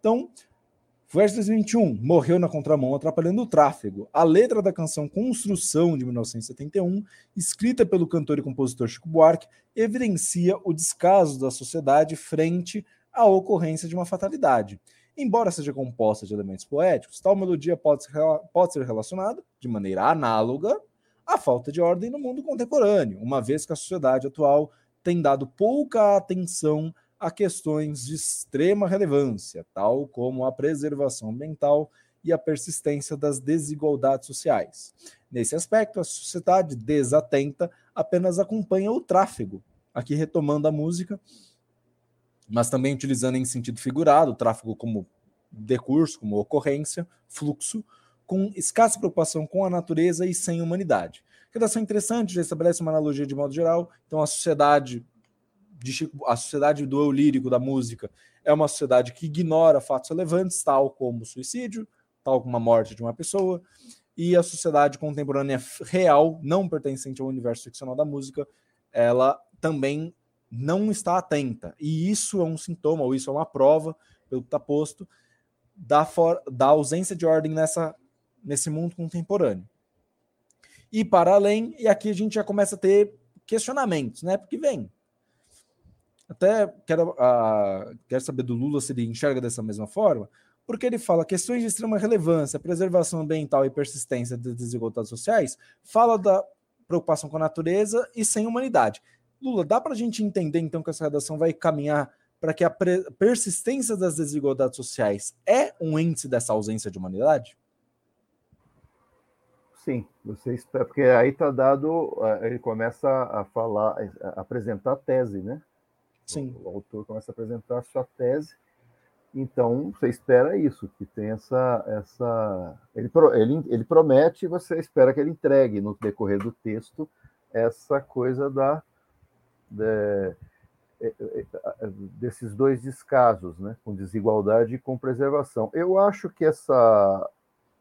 Então, FUVEST 2021 morreu na contramão, atrapalhando o tráfego. A letra da canção Construção de 1971, escrita pelo cantor e compositor Chico Buarque, evidencia o descaso da sociedade frente à ocorrência de uma fatalidade. Embora seja composta de elementos poéticos, tal melodia pode ser, pode ser relacionada, de maneira análoga, à falta de ordem no mundo contemporâneo, uma vez que a sociedade atual tem dado pouca atenção a questões de extrema relevância, tal como a preservação ambiental e a persistência das desigualdades sociais. Nesse aspecto, a sociedade desatenta apenas acompanha o tráfego, aqui retomando a música, mas também utilizando em sentido figurado o tráfego como decurso, como ocorrência, fluxo, com escassa preocupação com a natureza e sem humanidade. Redação interessante, já estabelece uma analogia de modo geral. Então, a sociedade de Chico, a sociedade do eu lírico da música é uma sociedade que ignora fatos relevantes, tal como suicídio, tal como a morte de uma pessoa, e a sociedade contemporânea real, não pertencente ao universo ficcional da música, ela também não está atenta. E isso é um sintoma, ou isso é uma prova, pelo que está posto, da, for, da ausência de ordem nessa, nesse mundo contemporâneo. E para além, e aqui a gente já começa a ter questionamentos, né? Porque vem. Até quero, uh, quero saber do Lula se ele enxerga dessa mesma forma, porque ele fala questões de extrema relevância, preservação ambiental e persistência das desigualdades sociais, fala da preocupação com a natureza e sem humanidade. Lula, dá para a gente entender então que essa redação vai caminhar para que a persistência das desigualdades sociais é um índice dessa ausência de humanidade? Sim, você espera, porque aí está dado, eh, ele começa a falar, a apresentar a tese, né? Sim. O, o autor começa a apresentar a sua tese, então você espera isso, que tem essa, essa, ele, ele, ele promete, e você espera que ele entregue no decorrer do texto essa coisa da, de, é, é, é, desses dois descasos, né? com desigualdade e com preservação. Eu acho que essa,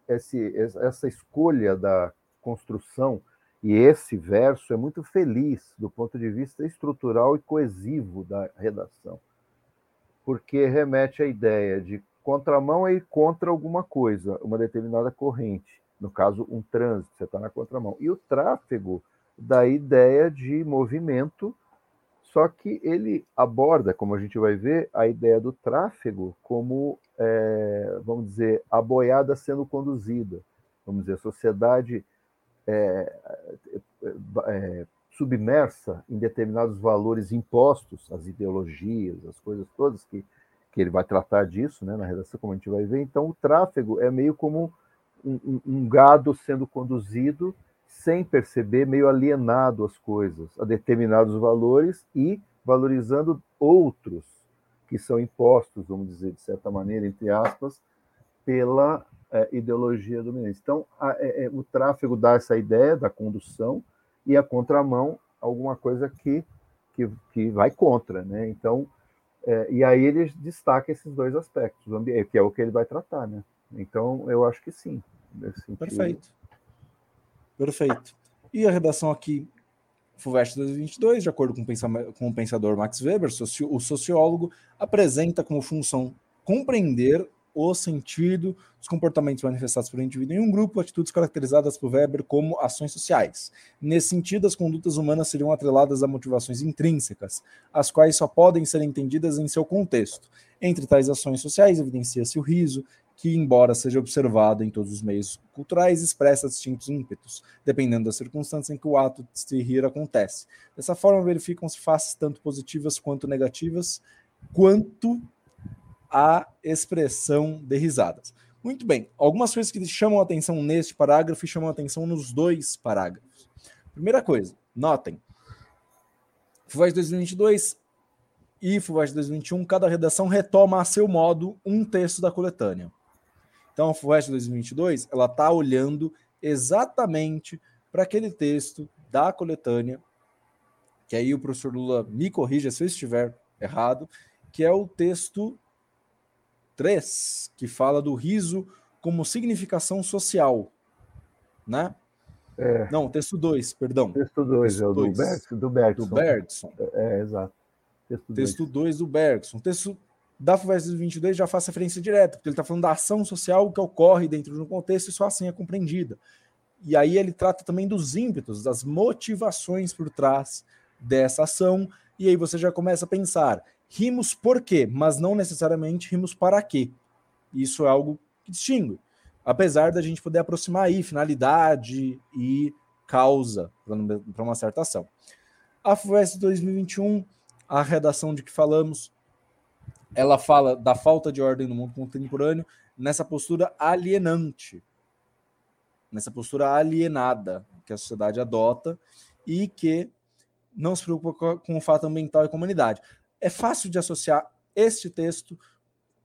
esse, essa escolha da construção e esse verso é muito feliz do ponto de vista estrutural e coesivo da redação, porque remete à ideia de contramão é ir contra alguma coisa, uma determinada corrente, no caso, um trânsito, você está na contramão. E o tráfego da ideia de movimento só que ele aborda, como a gente vai ver, a ideia do tráfego como, é, vamos dizer, a boiada sendo conduzida. Vamos dizer, a sociedade é, é, submersa em determinados valores impostos, as ideologias, as coisas todas que, que ele vai tratar disso né, na redação, como a gente vai ver. Então, o tráfego é meio como um, um, um gado sendo conduzido sem perceber, meio alienado às coisas, a determinados valores e valorizando outros que são impostos, vamos dizer, de certa maneira, entre aspas, pela é, ideologia dominante. Então, a, é, é, o tráfego dá essa ideia da condução e a contramão, alguma coisa que, que, que vai contra. Né? Então, é, e aí ele destaca esses dois aspectos, que é o que ele vai tratar. Né? Então, eu acho que sim. Perfeito. Perfeito. E a redação aqui, FUVEST 2022, de acordo com o, com o pensador Max Weber, o sociólogo, apresenta como função compreender o sentido dos comportamentos manifestados por um indivíduo em um grupo, atitudes caracterizadas por Weber como ações sociais. Nesse sentido, as condutas humanas seriam atreladas a motivações intrínsecas, as quais só podem ser entendidas em seu contexto. Entre tais ações sociais, evidencia-se o riso, que, embora seja observado em todos os meios culturais, expressa distintos ímpetos, dependendo da circunstância em que o ato de se rir acontece. Dessa forma, verificam-se faces tanto positivas quanto negativas, quanto a expressão de risadas. Muito bem, algumas coisas que chamam atenção neste parágrafo e chamam atenção nos dois parágrafos. Primeira coisa, notem. FUVEST 2022 e FUVEST 2021, cada redação retoma a seu modo um texto da coletânea. Então, a FUVEST 2022, ela está olhando exatamente para aquele texto da coletânea, que aí o professor Lula me corrija se eu estiver errado, que é o texto 3, que fala do riso como significação social, né? É. Não, texto 2, perdão. Texto 2, é o do, Bergson, do Bergson. Do Bergson. É, é exato. Texto 2 do Bergson. Texto da FUVEST 22 já faz referência direta, porque ele está falando da ação social que ocorre dentro de um contexto e só assim é compreendida. E aí ele trata também dos ímpetos, das motivações por trás dessa ação, e aí você já começa a pensar, rimos por quê, mas não necessariamente rimos para quê. Isso é algo que distingue. Apesar da gente poder aproximar aí finalidade e causa para uma certa ação. A FUVEST 2021, a redação de que falamos, ela fala da falta de ordem no mundo contemporâneo nessa postura alienante, nessa postura alienada que a sociedade adota e que não se preocupa com o fato ambiental e comunidade. É fácil de associar este texto,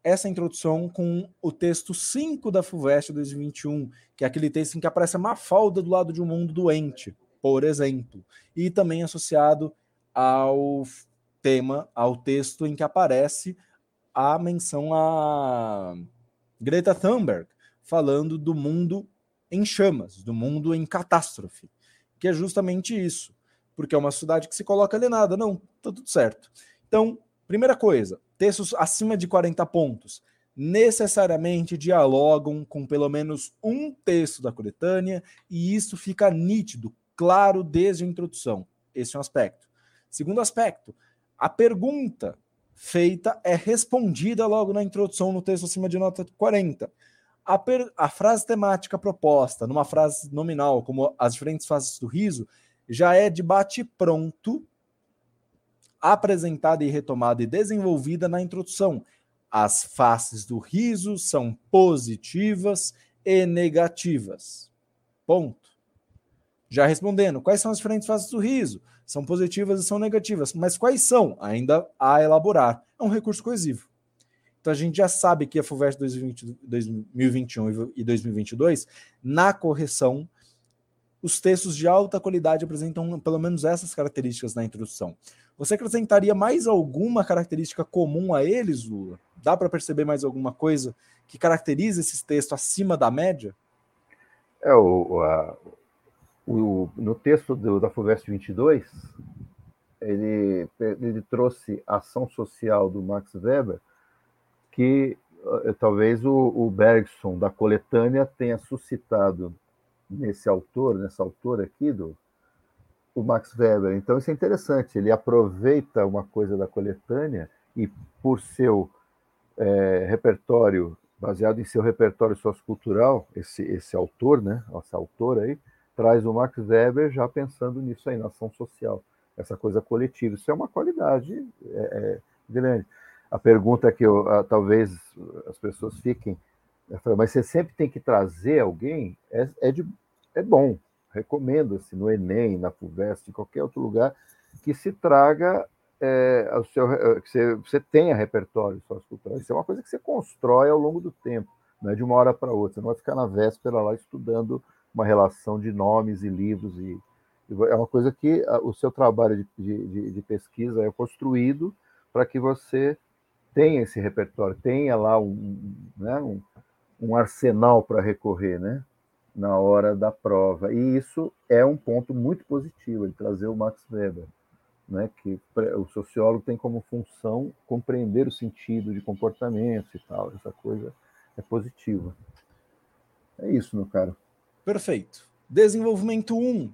essa introdução, com o texto 5 da FUVEST 2021, que é aquele texto em que aparece a Mafalda do lado de um mundo doente, por exemplo, e também associado ao tema, ao texto em que aparece a menção a Greta Thunberg, falando do mundo em chamas, do mundo em catástrofe, que é justamente isso, porque é uma cidade que se coloca alienada. Não, tá tudo certo. Então, primeira coisa, textos acima de 40 pontos necessariamente dialogam com pelo menos um texto da coletânea e isso fica nítido, claro desde a introdução. Esse é um aspecto. Segundo aspecto, a pergunta feita é respondida logo na introdução no texto acima de nota 40. A, per, a frase temática proposta numa frase nominal, como as diferentes faces do riso, já é de bate-pronto, apresentada e retomada e desenvolvida na introdução. As faces do riso são positivas e negativas. Ponto. Já respondendo, quais são as diferentes faces do riso? São positivas e são negativas. Mas quais são? Ainda a elaborar. É um recurso coesivo. Então a gente já sabe que a FUVEST 2021 e 2022, na correção, os textos de alta qualidade apresentam pelo menos essas características na introdução. Você acrescentaria mais alguma característica comum a eles, Lula? Dá para perceber mais alguma coisa que caracteriza esses textos acima da média? É, o, a, o no texto do, da FUVEST 22, ele, ele trouxe a ação social do Max Weber que uh, talvez o, o Bergson da coletânea tenha suscitado nesse autor, nessa autora aqui do o Max Weber. Então isso é interessante. Ele aproveita uma coisa da coletânea e por seu é, repertório baseado em seu repertório sociocultural, esse esse autor, né, essa autora aí, traz o Max Weber já pensando nisso aí, na ação social, essa coisa coletiva. Isso é uma qualidade é, é, grande a pergunta que eu, a, talvez as pessoas fiquem, mas você sempre tem que trazer alguém, é, é, de, é bom, recomendo-se no Enem, na FUVEST, em qualquer outro lugar, que se traga, é, o seu, é, que você, você tenha repertório sociocultural. Isso é uma coisa que você constrói ao longo do tempo, não é de uma hora para outra. Você não vai ficar na véspera lá estudando uma relação de nomes e livros. E, é uma coisa que o seu trabalho de, de, de pesquisa é construído para que você tenha esse repertório, tenha lá um, né, um, um arsenal para recorrer, né? Na hora da prova. E isso é um ponto muito positivo, ele trazer o Max Weber, né? Que o sociólogo tem como função compreender o sentido de comportamento e tal. Essa coisa é positiva. É isso, meu caro. Perfeito. Desenvolvimento 1.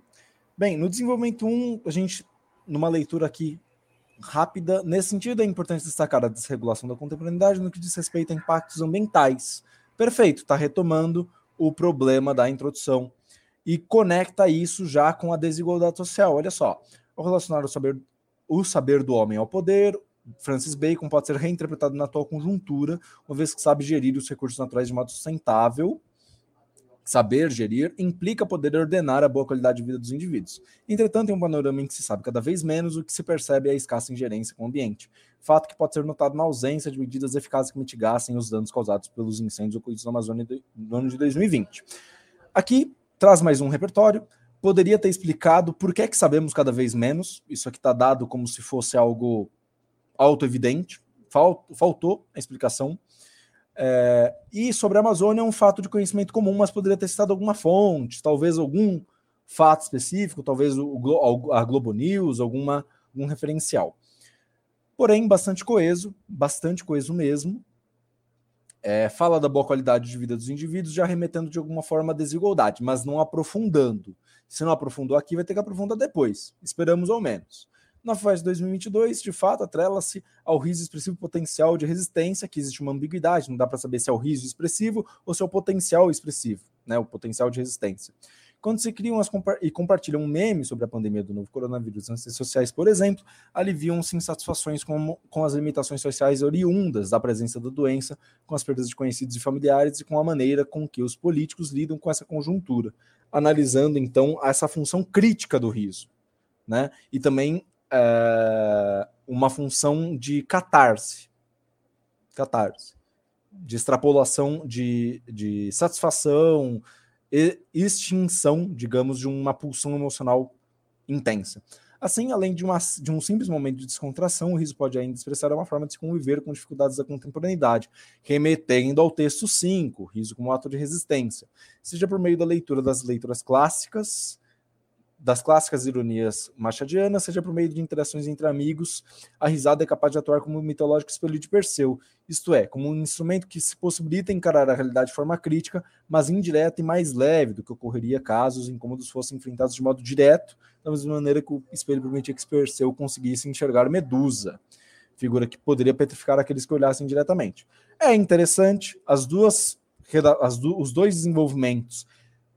Bem, no desenvolvimento 1, a gente, numa leitura aqui rápida. Nesse sentido, é importante destacar a desregulação da contemporaneidade no que diz respeito a impactos ambientais. Perfeito, está retomando o problema da introdução e conecta isso já com a desigualdade social. Olha só, ao relacionar o saber, o saber do homem ao poder, Francis Bacon pode ser reinterpretado na atual conjuntura, uma vez que sabe gerir os recursos naturais de modo sustentável Saber gerir implica poder ordenar a boa qualidade de vida dos indivíduos. Entretanto, em um panorama em que se sabe cada vez menos, o que se percebe é a escassa ingerência com o ambiente. Fato que pode ser notado na ausência de medidas eficazes que mitigassem os danos causados pelos incêndios ocorridos na Amazônia no ano de 2020. Aqui traz mais um repertório. Poderia ter explicado por que é que sabemos cada vez menos. Isso aqui está dado como se fosse algo auto-evidente. Faltou a explicação. É, e sobre a Amazônia é um fato de conhecimento comum, mas poderia ter citado alguma fonte, talvez algum fato específico, talvez o, a Globo News, alguma, algum referencial. porém bastante coeso, bastante coeso mesmo. É, fala da boa qualidade de vida dos indivíduos, já remetendo de alguma forma à desigualdade, mas não aprofundando. Se não aprofundou aqui, vai ter que aprofundar depois. Esperamos ao menos. Na FUVEST 2022, de fato, atrela-se ao riso expressivo potencial de resistência, que existe uma ambiguidade, não dá para saber se é o riso expressivo ou se é o potencial expressivo, né, o potencial de resistência. Quando se criam as compa e compartilham um meme sobre a pandemia do novo coronavírus nas redes sociais, por exemplo, aliviam-se insatisfações com, com as limitações sociais oriundas da presença da doença, com as perdas de conhecidos e familiares e com a maneira com que os políticos lidam com essa conjuntura, analisando então essa função crítica do riso, né? E também é, uma função de catarse, catarse, de extrapolação, de, de satisfação, extinção, digamos, de uma pulsão emocional intensa. Assim, além de, uma, de, um simples momento de descontração, o riso pode ainda expressar uma forma de se conviver com dificuldades da contemporaneidade, remetendo ao texto 5, riso como ato de resistência, seja por meio da leitura das leituras clássicas, das clássicas ironias machadianas, seja por meio de interações entre amigos, a risada é capaz de atuar como um mitológico espelho de Perseu, isto é, como um instrumento que se possibilita encarar a realidade de forma crítica, mas indireta e mais leve do que ocorreria caso os incômodos fossem enfrentados de modo direto, da mesma maneira que o espelho permitia que Perseu conseguisse enxergar Medusa, figura que poderia petrificar aqueles que olhassem diretamente. É interessante, as duas, as os dois desenvolvimentos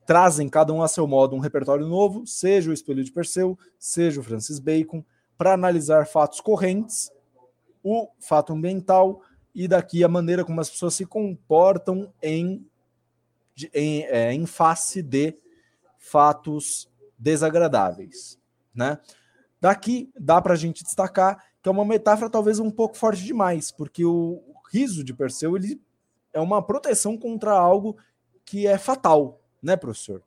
trazem cada um a seu modo um repertório novo, seja o Espelho de Perseu, seja o Francis Bacon, para analisar fatos correntes, o fato ambiental e daqui a maneira como as pessoas se comportam em, em, é, em face de fatos desagradáveis, né? Daqui dá para a gente destacar que é uma metáfora talvez um pouco forte demais, porque o riso de Perseu ele é uma proteção contra algo que é fatal, né, professor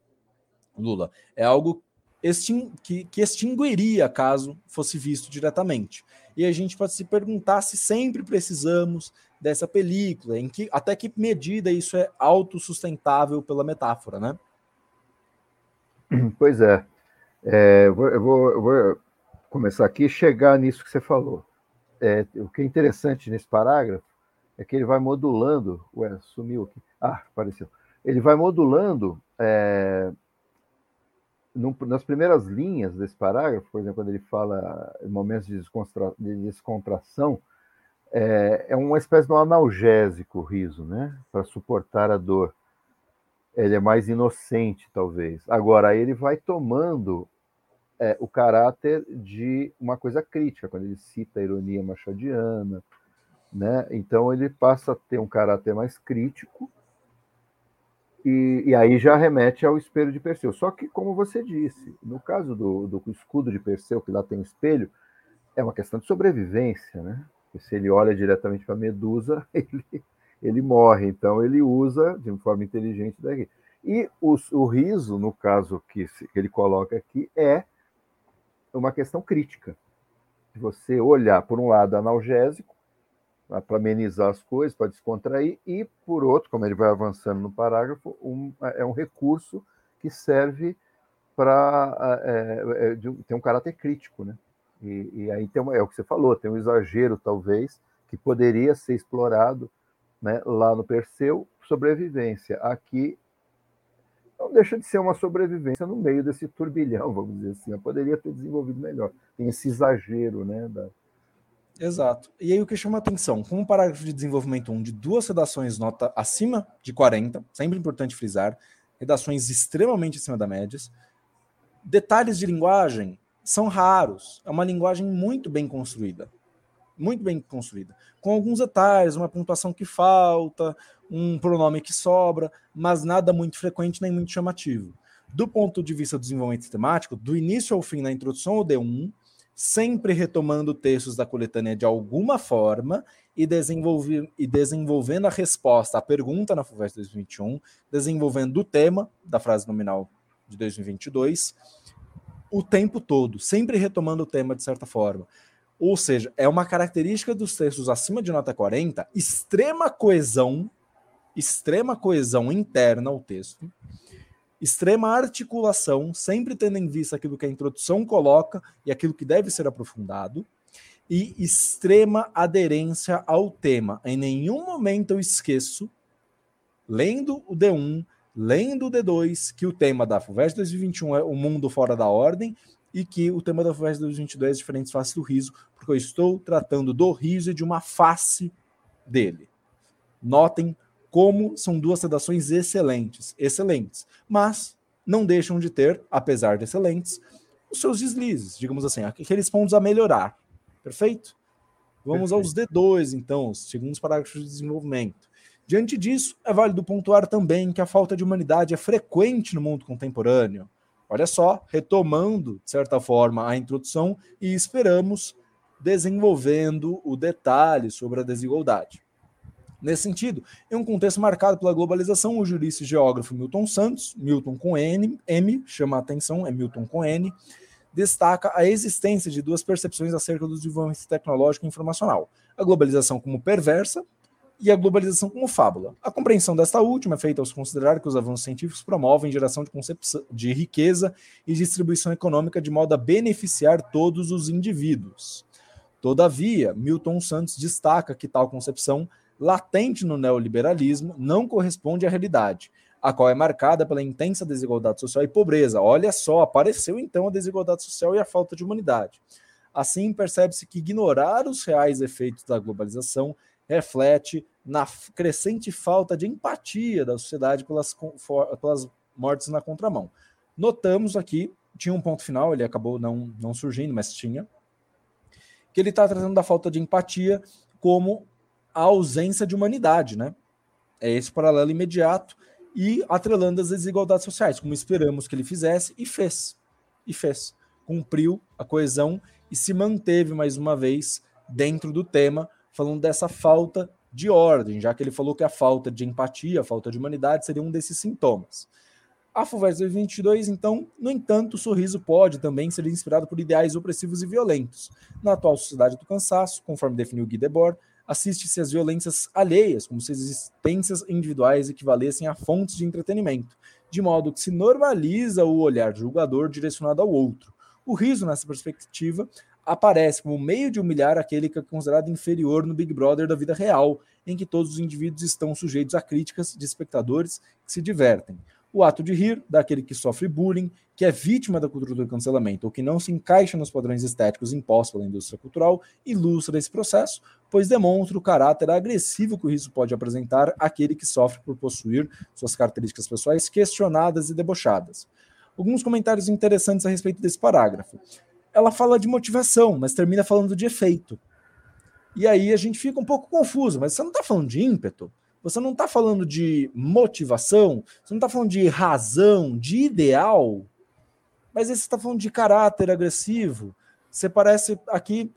Lula? É algo extin que, que extinguiria caso fosse visto diretamente. E a gente pode se perguntar se sempre precisamos dessa película, em que até que medida isso é autossustentável pela metáfora, né? Pois é. é eu, vou, eu, vou, começar aqui e chegar nisso que você falou. É, o que é interessante nesse parágrafo é que ele vai modulando. Ué, sumiu aqui. Ah, apareceu ele vai modulando é, nas primeiras linhas desse parágrafo, por exemplo, quando ele fala em momentos de, descontra, de descontração, é, é, uma espécie de um analgésico o riso, né? Para suportar a dor. Ele é mais inocente, talvez. Agora, ele vai tomando é, o caráter de uma coisa crítica, quando ele cita a ironia machadiana, né? Então, ele passa a ter um caráter mais crítico e, e, aí já remete ao espelho de Perseu. Só que, como você disse, no caso do, do escudo de Perseu, que lá tem espelho, é uma questão de sobrevivência, né? Porque se ele olha diretamente para a Medusa, ele, ele morre. Então, ele usa de forma inteligente daqui. E o, o riso, no caso que, que ele coloca aqui, é uma questão crítica. Você olhar, por um lado, analgésico, para amenizar as coisas, para descontrair, e, por outro, como ele vai avançando no parágrafo, um, é um recurso que serve para é, é, ter um caráter crítico. Né? E, e aí tem uma, é o que você falou, tem um exagero, talvez, que poderia ser explorado né, lá no Perseu, sobrevivência. Aqui não deixa de ser uma sobrevivência no meio desse turbilhão, vamos dizer assim. Eu poderia ter desenvolvido melhor. Tem esse exagero né, da, Exato. E aí o que chama atenção, com um parágrafo de desenvolvimento 1 de duas redações nota acima de 40, sempre importante frisar, redações extremamente acima da média, detalhes de linguagem são raros. É uma linguagem muito bem construída. Muito bem construída. Com alguns detalhes, uma pontuação que falta, um pronome que sobra, mas nada muito frequente nem muito chamativo. Do ponto de vista do desenvolvimento sistemático, do início ao fim na introdução ao D1, sempre retomando textos da coletânea de alguma forma e, desenvolve, e desenvolvendo a resposta à pergunta na FUVEST 2021, desenvolvendo o tema da frase nominal de 2022 o tempo todo, sempre retomando o tema de certa forma. Ou seja, é uma característica dos textos acima de nota 40, extrema coesão, extrema coesão interna ao texto, extrema articulação, sempre tendo em vista aquilo que a introdução coloca e aquilo que deve ser aprofundado, e extrema aderência ao tema. Em nenhum momento eu esqueço, lendo o D1, lendo o D2, que o tema da FUVEST 2021 é o mundo fora da ordem e que o tema da FUVEST 2022 é diferentes faces do riso, porque eu estou tratando do riso e de uma face dele. Notem como são duas redações excelentes, excelentes, mas não deixam de ter, apesar de excelentes, os seus deslizes, digamos assim, aqueles pontos a melhorar. Perfeito? Vamos Perfeito. aos D2, então, os segundos parágrafos de desenvolvimento. Diante disso, é válido pontuar também que a falta de humanidade é frequente no mundo contemporâneo. Olha só, retomando, de certa forma, a introdução e esperamos desenvolvendo o detalhe sobre a desigualdade. Nesse sentido, em um contexto marcado pela globalização, o jurista e geógrafo Milton Santos, Milton com N, M, chama a atenção, é Milton com N, destaca a existência de duas percepções acerca do desenvolvimento tecnológico e informacional: a globalização como perversa e a globalização como fábula. A compreensão desta última é feita ao considerar que os avanços científicos promovem geração de, de riqueza e distribuição econômica de modo a beneficiar todos os indivíduos. Todavia, Milton Santos destaca que tal concepção latente no neoliberalismo, não corresponde à realidade, a qual é marcada pela intensa desigualdade social e pobreza. Olha só, apareceu então a desigualdade social e a falta de humanidade. Assim, percebe-se que ignorar os reais efeitos da globalização reflete na crescente falta de empatia da sociedade pelas, pelas mortes na contramão. Notamos aqui, tinha um ponto final, ele acabou não, não surgindo, mas tinha, que ele está tratando da falta de empatia como a ausência de humanidade, né? É esse paralelo imediato e atrelando as desigualdades sociais, como esperamos que ele fizesse e fez. E fez. Cumpriu a coesão e se manteve mais uma vez dentro do tema, falando dessa falta de ordem, já que ele falou que a falta de empatia, a falta de humanidade seria um desses sintomas. A FUVEST 2022, então, no entanto, o sorriso pode também ser inspirado por ideais opressivos e violentos. Na atual sociedade do cansaço, conforme definiu Guy Debord, assiste-se às violências alheias, como se as existências individuais equivalessem a fontes de entretenimento, de modo que se normaliza o olhar julgador direcionado ao outro. O riso, nessa perspectiva, aparece como meio de humilhar aquele que é considerado inferior no Big Brother da vida real, em que todos os indivíduos estão sujeitos a críticas de espectadores que se divertem o ato de rir daquele que sofre bullying, que é vítima da cultura do cancelamento ou que não se encaixa nos padrões estéticos impostos pela indústria cultural, ilustra esse processo, pois demonstra o caráter agressivo que o riso pode apresentar àquele que sofre por possuir suas características pessoais questionadas e debochadas. Alguns comentários interessantes a respeito desse parágrafo. Ela fala de motivação, mas termina falando de efeito. E aí a gente fica um pouco confuso, mas você não está falando de ímpeto? Você não está falando de motivação, você não está falando de razão, de ideal, mas você está falando de caráter agressivo. Você parece aqui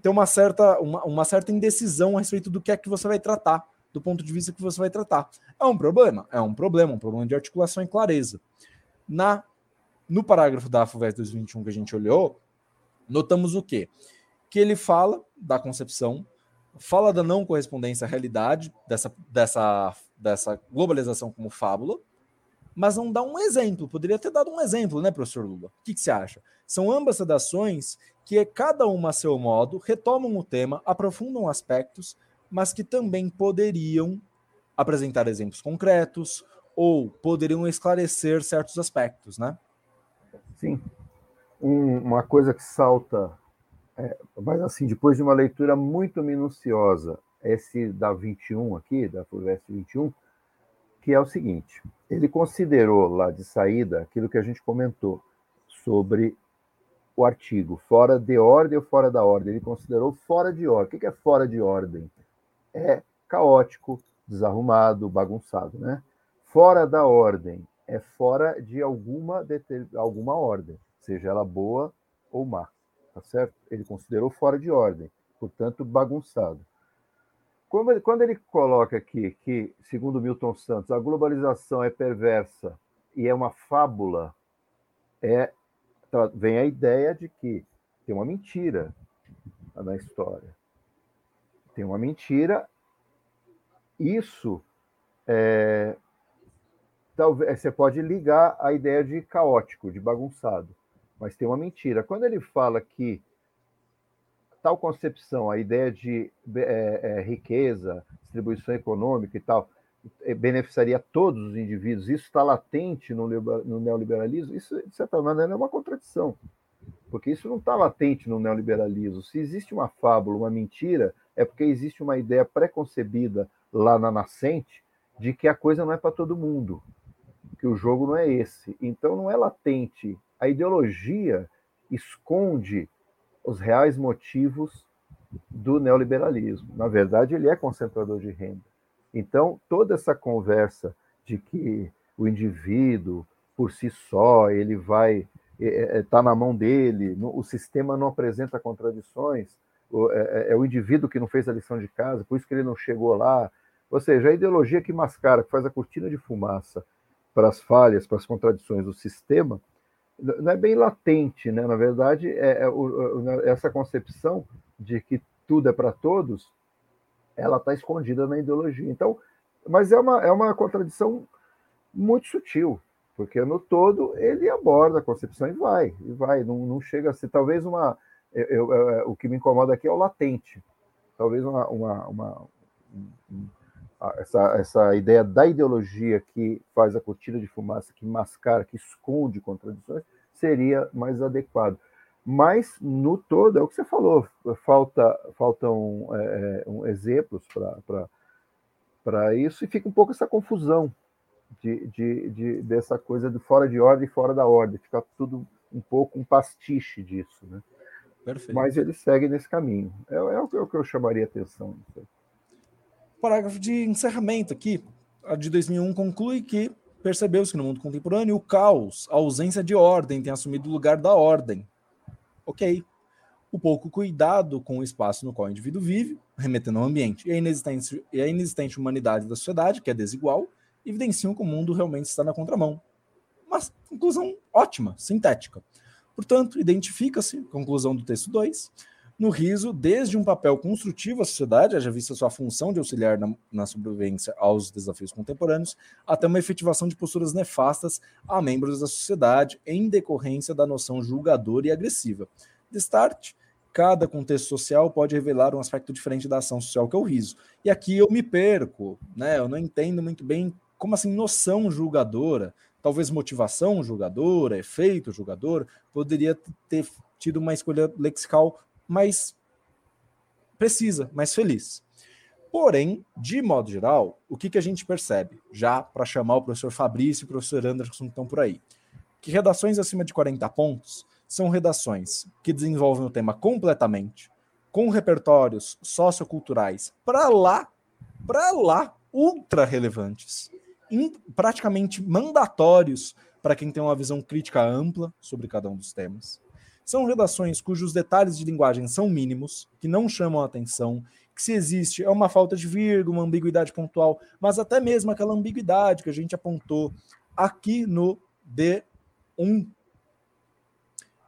ter uma certa, uma, uma certa indecisão a respeito do que é que você vai tratar, do ponto de vista que você vai tratar. É um problema? É um problema, um problema de articulação e clareza. Na no parágrafo da FUVEST 2021 que a gente olhou, notamos o quê? Que ele fala da concepção fala da não correspondência à realidade, dessa, dessa, dessa globalização como fábula, mas não dá um exemplo. Poderia ter dado um exemplo, né, professor Lula? O que, que você acha? São ambas redações que, cada uma a seu modo, retomam o tema, aprofundam aspectos, mas que também poderiam apresentar exemplos concretos ou poderiam esclarecer certos aspectos, né? Sim. Um, uma coisa que salta é, mas assim, depois de uma leitura muito minuciosa, esse da 21 aqui, da FUVEST 21, que é o seguinte: ele considerou lá de saída aquilo que a gente comentou sobre o artigo, fora de ordem ou fora da ordem. Ele considerou fora de ordem. O que é fora de ordem? É caótico, desarrumado, bagunçado, né? Fora da ordem é fora de alguma, alguma ordem, seja ela boa ou má tá certo? Ele considerou fora de ordem, portanto, bagunçado. Ele, quando ele coloca aqui que, segundo Milton Santos, a globalização é perversa e é uma fábula, é, tá, vem a ideia de que tem uma mentira na história. Tem uma mentira. Isso é, talvez você pode ligar a ideia de caótico, de bagunçado mas tem uma mentira. Quando ele fala que tal concepção, a ideia de é, é, riqueza, distribuição econômica e tal, é, beneficiaria todos os indivíduos, isso está latente no, no neoliberalismo, isso, de certa maneira, é uma contradição, porque isso não está latente no neoliberalismo. Se existe uma fábula, uma mentira, é porque existe uma ideia preconcebida lá na nascente de que a coisa não é para todo mundo, que o jogo não é esse. Então, não é latente. A ideologia esconde os reais motivos do neoliberalismo. Na verdade, ele é concentrador de renda. Então, toda essa conversa de que o indivíduo, por si só, ele vai está é, é, tá na mão dele, o sistema não apresenta contradições, é, é, o indivíduo que não fez a lição de casa, por isso que ele não chegou lá. Ou seja, a ideologia que mascara, que faz a cortina de fumaça para as falhas, para as contradições do sistema, não é bem latente, né? Na verdade, é, é essa concepção de que tudo é para todos, ela está escondida na ideologia. Então, mas é uma, é uma contradição muito sutil, porque no todo ele aborda a concepção e vai, e vai, não, não chega a ser talvez uma. Eu, eu, eu, o que me incomoda aqui é o latente, talvez uma, uma, uma essa, essa ideia da ideologia que faz a cortina de fumaça, que mascara, que esconde contradições, seria mais adequado. Mas, no todo, é o que você falou, falta, faltam é, é um, exemplos para isso, e fica um pouco essa confusão de, de, de, dessa coisa de fora de ordem e fora da ordem, fica tudo um pouco um pastiche disso. Né? Perfeito. Mas ele segue nesse caminho. É, é, o, é o que eu chamaria atenção. Parágrafo de encerramento aqui. A de 2001 conclui que percebeu-se que no mundo contemporâneo o caos, a ausência de ordem tem assumido o lugar da ordem ok. O pouco cuidado com o espaço no qual o indivíduo vive, remetendo ao ambiente, e a inexistente, e a inexistente humanidade da sociedade, que é desigual, evidenciam que o mundo realmente está na contramão. Uma conclusão ótima, sintética. Portanto, identifica-se, conclusão do texto 2, no riso, desde um papel construtivo à sociedade, haja vista sua função de auxiliar na, na, sobrevivência aos desafios contemporâneos, até uma efetivação de posturas nefastas a membros da sociedade em decorrência da noção julgadora e agressiva. De start, cada contexto social pode revelar um aspecto diferente da ação social que é o riso. E aqui eu me perco, né? Eu não entendo muito bem como assim noção julgadora, talvez motivação julgadora, efeito julgador, poderia ter tido uma escolha lexical mais precisa, mais feliz. Porém, de modo geral, o que, que a gente percebe, já para chamar o professor Fabrício e o professor Anderson que estão por aí, que redações acima de 40 pontos são redações que desenvolvem o tema completamente, com repertórios socioculturais para lá, para lá, ultra relevantes, praticamente mandatórios para quem tem uma visão crítica ampla sobre cada um dos temas são redações cujos detalhes de linguagem são mínimos, que não chamam a atenção, que se existe é uma falta de vírgula, uma ambiguidade pontual, mas até mesmo aquela ambiguidade que a gente apontou aqui no D1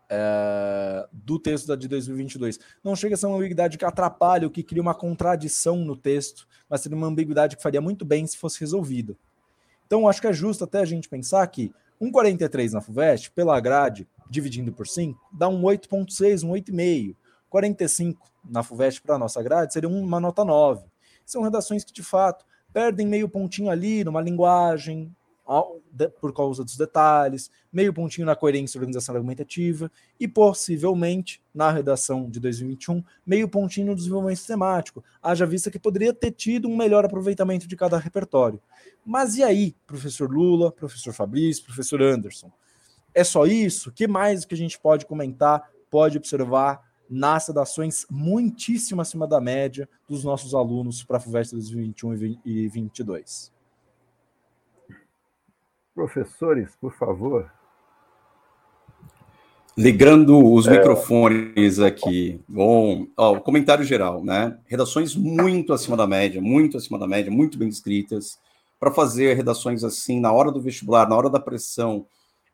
é, do texto da de 2022. Não chega a ser uma ambiguidade que atrapalha ou que cria uma contradição no texto, mas seria uma ambiguidade que faria muito bem se fosse resolvida. Então, acho que é justo até a gente pensar que um 43 na FUVEST, pela grade, dividindo por 5, dá um 8,6, um 8,5. 45 na FUVEST para a nossa grade seria uma nota 9. São redações que, de fato, perdem meio pontinho ali numa linguagem, por causa dos detalhes, meio pontinho na coerência organização argumentativa e possivelmente na redação de 2021, meio pontinho no desenvolvimento sistemático, haja vista que poderia ter tido um melhor aproveitamento de cada repertório. Mas e aí, professor Lula, professor Fabrício, professor Anderson? É só isso? O que mais que a gente pode comentar, pode observar nas redações muitíssimo acima da média dos nossos alunos para a FUVEST 2021 e 2022? Professores, por favor. Ligando os é... microfones aqui. Bom, ó, comentário geral, né? Redações muito acima da média, muito acima da média, muito bem escritas. Para fazer redações assim, na hora do vestibular, na hora da pressão,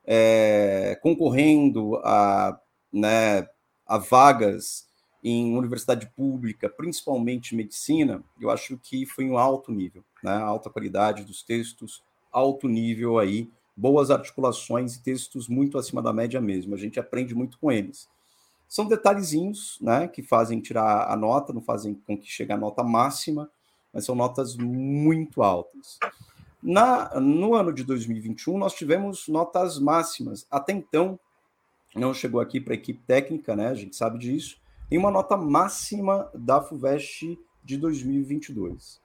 é, concorrendo a, né, a vagas em universidade pública, principalmente medicina, eu acho que foi um alto nível, né? alta qualidade dos textos, alto nível aí, boas articulações e textos muito acima da média mesmo. A gente aprende muito com eles. São detalhezinhos, né, que fazem tirar a nota, não fazem com que chegue a nota máxima, mas são notas muito altas. Na, no ano de 2021, nós tivemos notas máximas. Até então, não chegou aqui para a equipe técnica, né? A gente sabe disso. Tem uma nota máxima da FUVEST de 2022.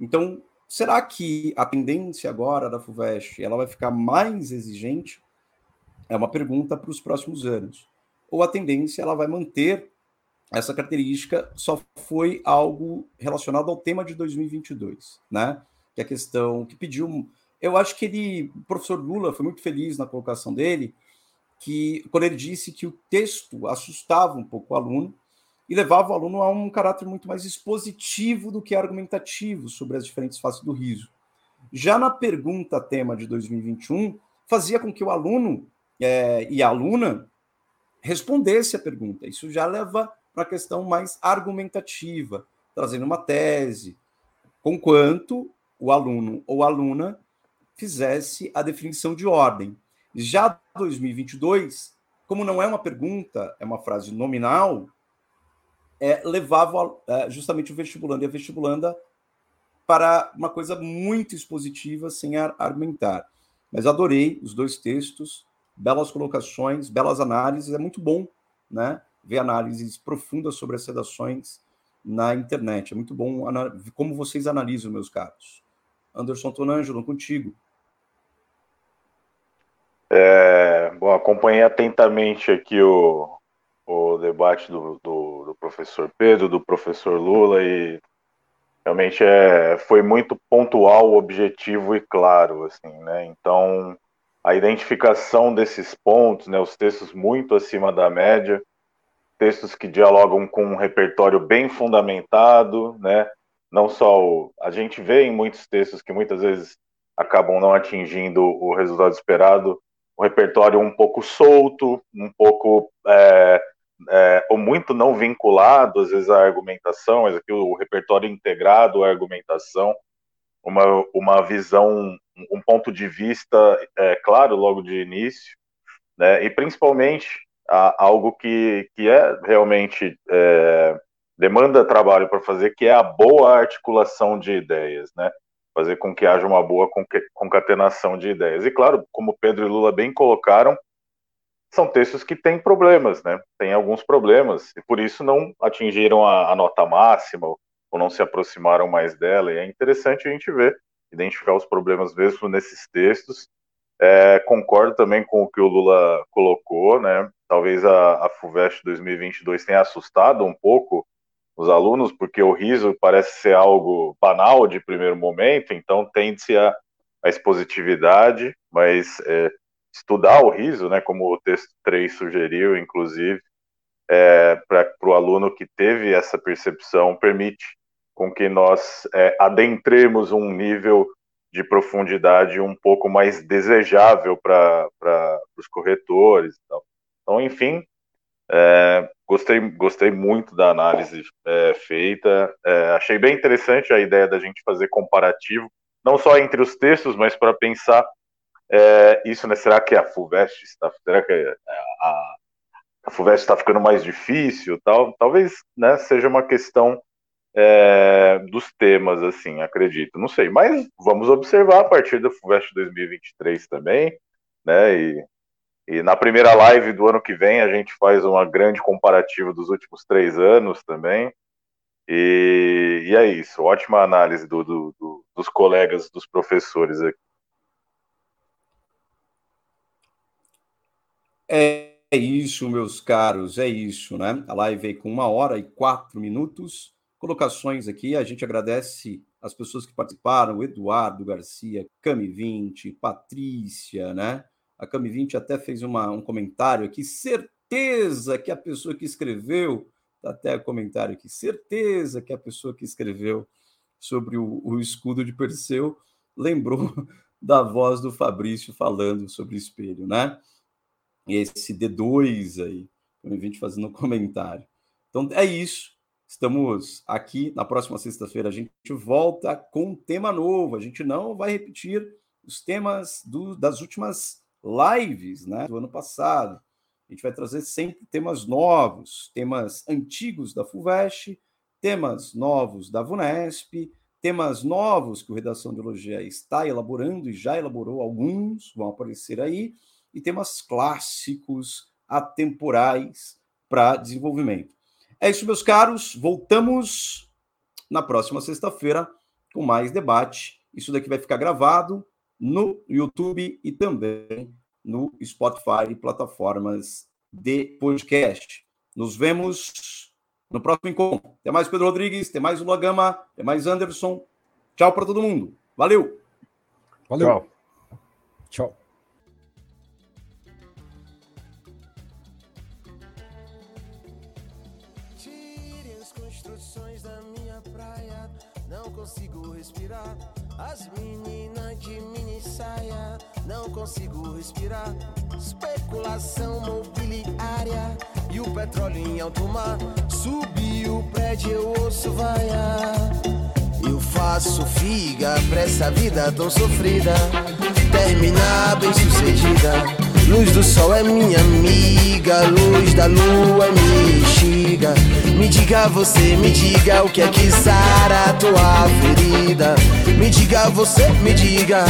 Então, será que a tendência agora da FUVEST ela vai ficar mais exigente? É uma pergunta para os próximos anos. Ou a tendência ela vai manter essa característica, só foi algo relacionado ao tema de 2022, né? Que é a questão que pediu. Eu acho que ele, o professor Lula foi muito feliz na colocação dele, que quando ele disse que o texto assustava um pouco o aluno e levava o aluno a um caráter muito mais expositivo do que argumentativo sobre as diferentes faces do riso. Já na pergunta tema de 2021, fazia com que o aluno é, e a aluna respondesse a pergunta. Isso já leva para a questão mais argumentativa, trazendo uma tese, conquanto o aluno ou aluna fizesse a definição de ordem. Já 2022, como não é uma pergunta, é uma frase nominal, é, levava é, justamente o vestibulando e a vestibulanda para uma coisa muito expositiva, sem argumentar. Mas adorei os dois textos, belas colocações, belas análises, é muito bom, né? Ver análises profundas sobre as redações na internet. É muito bom como vocês analisam, meus caros. Anderson Tonângelo, contigo. É, bom, acompanhei atentamente aqui o, o debate do, do, do, professor Pedro, do professor Lula, e realmente é, foi muito pontual, objetivo e claro, assim, né? Então, a identificação desses pontos, né, os textos muito acima da média, textos que dialogam com um repertório bem fundamentado, né? Não só o, a gente vê em muitos textos que muitas vezes acabam não atingindo o resultado esperado, o repertório um pouco solto, um pouco é, é, ou muito não vinculado às vezes à argumentação, mas aqui o repertório integrado à argumentação, uma, uma visão um ponto de vista é, claro logo de início, né? E principalmente a, algo que, que é realmente é, demanda trabalho para fazer, que é a boa articulação de ideias, né? Fazer com que haja uma boa concatenação de ideias. E claro, como Pedro e Lula bem colocaram, são textos que têm problemas, né? Tem alguns problemas e por isso não atingiram a, a nota máxima ou não se aproximaram mais dela. E é interessante a gente ver identificar os problemas mesmo nesses textos. É, concordo também com o que o Lula colocou, né? Talvez a, a FUVEST 2022 tenha assustado um pouco os alunos, porque o riso parece ser algo banal de primeiro momento, então tende-se a, a expositividade, mas é, estudar o riso, né, como o texto 3 sugeriu, inclusive, é, para o aluno que teve essa percepção, permite com que nós é, adentremos um nível de profundidade um pouco mais desejável para os corretores. Então, enfim, é, gostei, gostei muito da análise é, feita. É, achei bem interessante a ideia da gente fazer comparativo, não só entre os textos, mas para pensar é, isso, né? Será que a FUVEST está, será que a, a está ficando mais difícil? Tal, talvez, né? Seja uma questão é, dos temas, assim, acredito. Não sei, mas vamos observar a partir do FUVEST 2023 também, né? E, e na primeira live do ano que vem a gente faz uma grande comparativa dos últimos três anos também. E, e é isso, ótima análise do, do, do, dos colegas, dos professores aqui. É isso, meus caros, é isso, né? A live veio com uma hora e quatro minutos colocações aqui. A gente agradece as pessoas que participaram, Eduardo Garcia, Cami 20, Patrícia, né? A Cami 20 até fez uma, um comentário aqui. Certeza que a pessoa que escreveu, tá até comentário aqui, certeza que a pessoa que escreveu sobre o, o escudo de Perseu lembrou da voz do Fabrício falando sobre o espelho, né? Esse D2 aí, Cami 20 fazendo um comentário. Então é isso. Estamos aqui na próxima sexta-feira. A gente volta com um tema novo. A gente não vai repetir os temas do, das últimas lives né, do ano passado. A gente vai trazer sempre temas novos, temas antigos da FUVEST, temas novos da VUNESP, temas novos que o Redação de Biologia está elaborando e já elaborou alguns, vão aparecer aí, e temas clássicos, atemporais para desenvolvimento. É isso, meus caros. Voltamos na próxima sexta-feira com mais debate. Isso daqui vai ficar gravado no YouTube e também no Spotify e plataformas de podcast. Nos vemos no próximo encontro. Até mais, Pedro Rodrigues. Até mais, Lula Gama. Até mais, Anderson. Tchau para todo mundo. Valeu. Valeu. Tchau. Tchau. Consigo respirar. As meninas de mini saia, não consigo respirar. Especulação mobiliária e o petróleo em alto mar. Subiu o prédio, eu ouço vaiar. Eu faço figa pra essa vida tão sofrida. Terminar bem sucedida. Luz do sol é minha amiga, luz da lua me instiga. Me diga você, me diga o que é que sara tua ferida. Me diga você, me diga.